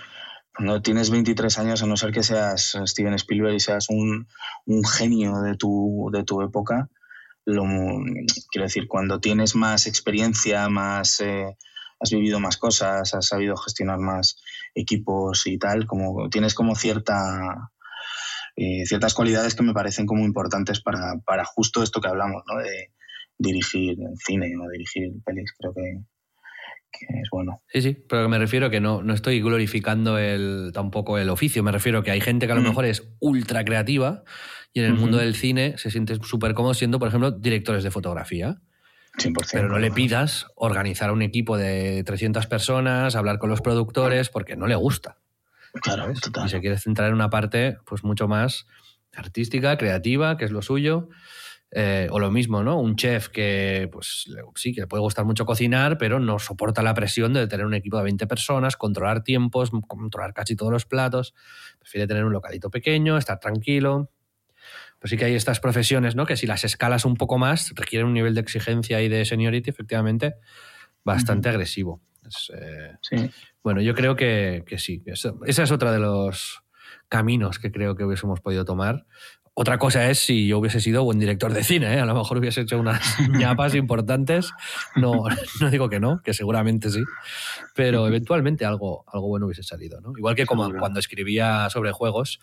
cuando tienes 23 años, a no ser que seas Steven Spielberg y seas un, un genio de tu, de tu época, lo, quiero decir, cuando tienes más experiencia, más... Eh, has vivido más cosas, has sabido gestionar más equipos y tal, como tienes como cierta eh, ciertas cualidades que me parecen como importantes para, para justo esto que hablamos, ¿no? De dirigir cine o dirigir pelis, creo que, que, es bueno. Sí, sí, pero me refiero que no, no estoy glorificando el, tampoco el oficio, me refiero que hay gente que a lo mm. mejor es ultra creativa y en el mundo del cine se siente súper cómodo siendo, por ejemplo, directores de fotografía 100%. Pero no le pidas organizar un equipo de 300 personas, hablar con los productores, porque no le gusta. Claro, total. Y se quiere centrar en una parte pues mucho más artística, creativa, que es lo suyo. Eh, o lo mismo, ¿no? Un chef que, pues sí, que le puede gustar mucho cocinar, pero no soporta la presión de tener un equipo de 20 personas, controlar tiempos, controlar casi todos los platos. Prefiere tener un localito pequeño, estar tranquilo. Pues sí que hay estas profesiones, ¿no? Que si las escalas un poco más, requieren un nivel de exigencia y de seniority, efectivamente, bastante uh -huh. agresivo. Es, eh, sí. Bueno, yo creo que, que sí. Eso, esa es otra de los caminos que creo que hubiésemos podido tomar. Otra cosa es si yo hubiese sido buen director de cine, ¿eh? a lo mejor hubiese hecho unas ñapas importantes. No, no digo que no, que seguramente sí, pero eventualmente algo, algo bueno hubiese salido. ¿no? Igual que como cuando escribía sobre juegos,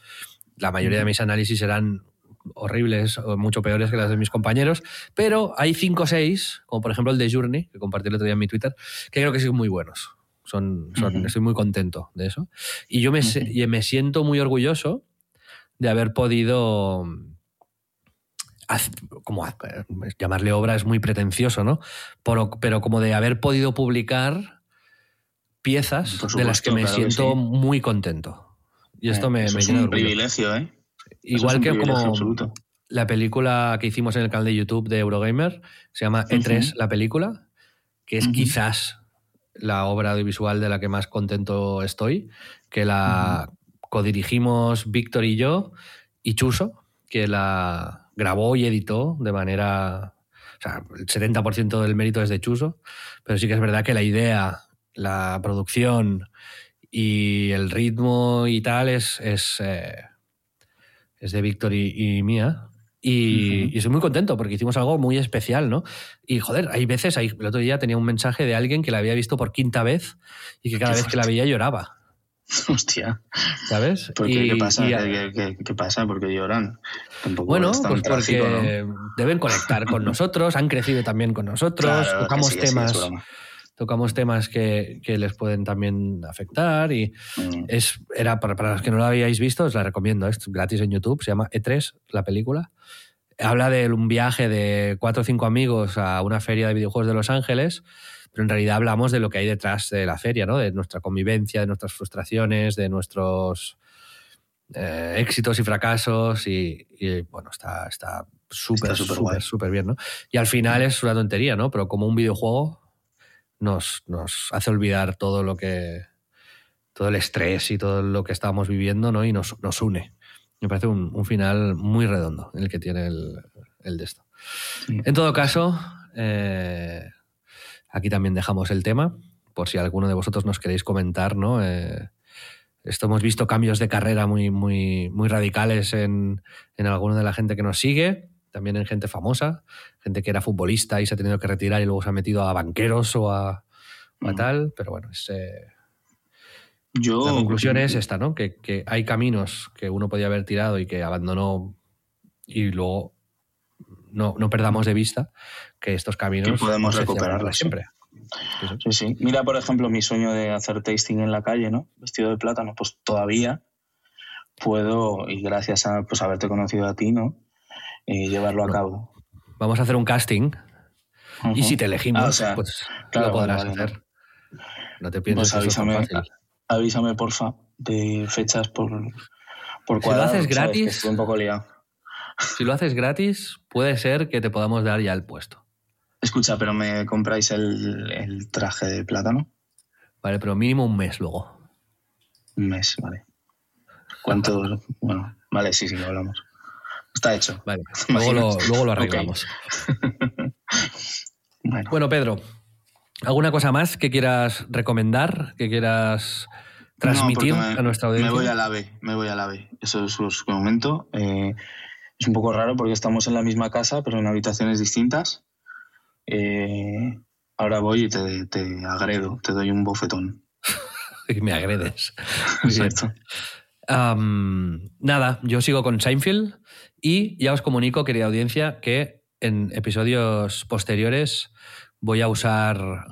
la mayoría de mis análisis eran horribles o mucho peores que las de mis compañeros, pero hay cinco o seis, como por ejemplo el de Journey, que compartí el otro día en mi Twitter, que creo que son muy buenos. Son, son Estoy muy contento de eso. Y yo me, y me siento muy orgulloso de haber podido como llamarle obra es muy pretencioso, ¿no? Pero, como de haber podido publicar piezas de las que me siento muy contento. Y esto me, me es un privilegio, ¿eh? Igual que como la película que hicimos en el canal de YouTube de Eurogamer, se llama E3 la película, que es quizás la obra audiovisual de la que más contento estoy, que la codirigimos Víctor y yo y Chuso, que la grabó y editó de manera... O sea, el 70% del mérito es de Chuso, pero sí que es verdad que la idea, la producción y el ritmo y tal es, es, eh, es de Víctor y, mía. Y, estoy muy contento porque hicimos algo muy especial, ¿no? Y joder, hay veces, el otro día tenía un mensaje de alguien que la había visto por quinta vez y que cada vez que la veía lloraba. Hostia. ¿Sabes? ¿Por qué? pasa? ¿Qué, pasa? ¿Por qué lloran? bueno, pues porque deben conectar con nosotros, han crecido también con nosotros, tocamos temas. Tocamos temas que, les pueden también afectar y mm. es era para, los que no lo habíais visto os la recomiendo es gratis en YouTube se llama E3 la película habla de un viaje de cuatro o cinco amigos a una feria de videojuegos de Los Ángeles pero en realidad hablamos de lo que hay detrás de la feria, ¿no? De nuestra convivencia, de nuestras frustraciones, de nuestros eh, éxitos y fracasos y, bueno, está está súper, súper, súper bien, ¿no? Y al final es una tontería, ¿no? Pero como un videojuego nos, nos hace olvidar todo lo que todo el estrés y todo lo que estábamos viviendo, ¿no? Y nos, nos une. Me parece un, final muy redondo el que tiene el, el de esto. En todo caso, eh, Aquí también dejamos el tema, por si alguno de vosotros nos queréis comentar, ¿no? Eh, esto hemos visto cambios de carrera muy, muy, muy radicales en, en alguna de la gente que nos sigue, también en gente famosa, gente que era futbolista y se ha tenido que retirar y luego se ha metido a banqueros o a, mm. tal, pero bueno, es, eh, Yo, la conclusión es esta, ¿no? Que, que, hay caminos que uno podía haber tirado y que abandonó y luego no, no perdamos de vista que estos caminos podemos recuperarlos siempre. Sí, sí. Mira, por ejemplo, mi sueño de hacer tasting en la calle, ¿no? Vestido de plátano, pues todavía puedo, y gracias a pues, haberte conocido a ti, ¿no? Eh, llevarlo a cabo. Vamos a hacer un casting. Y si te elegimos, ah, pues lo podrás hacer. No te pienses pues avísame, avísame, porfa, de fechas por, por Si lo haces gratis. Estoy un poco liado. Si lo haces gratis, puede ser que te podamos dar ya el puesto. Escucha, pero ¿me compráis el, traje de plátano? Vale, pero mínimo un mes luego. Un mes, vale. ¿Cuánto? bueno, vale, sí, sí, lo hablamos. Está hecho. Vale, luego lo, arreglamos. bueno. Pedro, ¿alguna cosa más que quieras recomendar, que quieras transmitir a nuestra audiencia? Me voy a la B, me voy a la B. Eso es lo que comento. Eh, es un poco raro porque estamos en la misma casa, pero en habitaciones distintas. Eh, ahora voy y te, agredo, te doy un bofetón. y me agredes. Exacto. Nada, yo sigo con Seinfeld y ya os comunico, querida audiencia, que en episodios posteriores voy a usar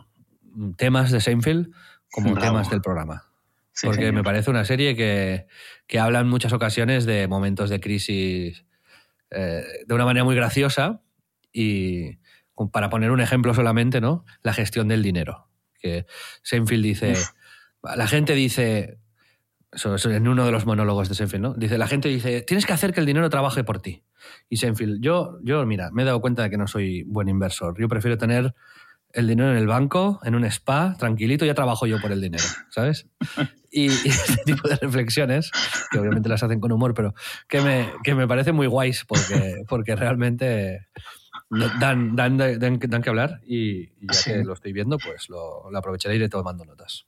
temas de Seinfeld como temas del programa. porque me parece una serie que, que habla en muchas ocasiones de momentos de crisis eh, de una manera muy graciosa y para poner un ejemplo solamente, ¿no? La gestión del dinero. Que Seinfeld dice, la gente dice, eso, en uno de los monólogos de Seinfeld, ¿no? Dice, la gente dice, tienes que hacer que el dinero trabaje por ti. Y Seinfeld, yo, yo, mira, me he dado cuenta de que no soy buen inversor. Yo prefiero tener el dinero en el banco, en un spa, tranquilito, ya trabajo yo por el dinero, ¿sabes? Y, este tipo de reflexiones, que obviamente las hacen con humor, pero que me, que me parece muy guays porque, porque realmente dan, dan, dan, que hablar y, ya que lo estoy viendo, pues lo, lo aprovecharé y iré tomando notas.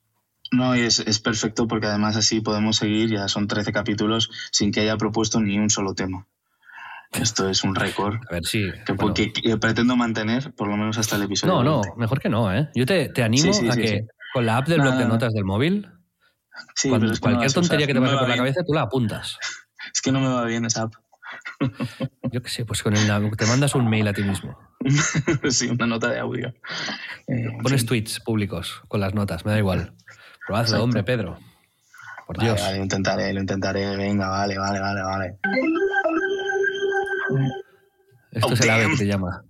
No, y es, es, perfecto porque además así podemos seguir, ya son 13 capítulos, sin que haya propuesto ni un solo tema. Esto es un récord. A ver, sí. Que, pretendo mantener por lo menos hasta el episodio. No, no, mejor que no, ¿eh? Yo te, te animo a que con la app del blog de notas del móvil, cualquier tontería que te pase por la cabeza, tú la apuntas. Es que no me va bien esa app. Yo qué sé, pues con el te mandas un mail a ti mismo. sí, una nota de audio. Eh, Pones tweets públicos con las notas, me da igual. Probadlo, hombre, Pedro. Por Dios. Vale, lo intentaré, lo intentaré. Venga, vale, vale, vale, vale. Esto es el ave que te llama.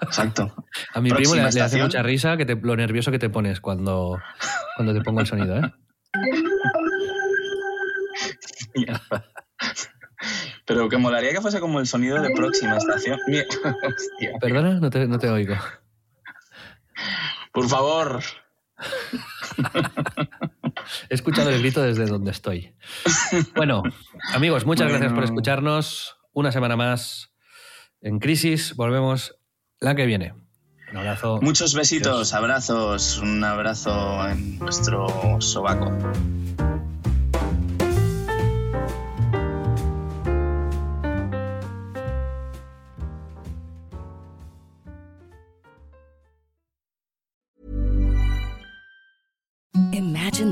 Exacto. A mi primo le, hace mucha risa que te, lo nervioso que te pones cuando, cuando te pongo el sonido, ¿eh? Pero que molaría que fuese como el sonido de próxima estación. Perdona, no te, no te oigo. Por favor. He escuchado el grito desde donde estoy. Bueno, amigos, muchas gracias por escucharnos. Una semana más en Crisis. Volvemos la que viene. Un abrazo. Muchos besitos, abrazos, un abrazo en nuestro sobaco.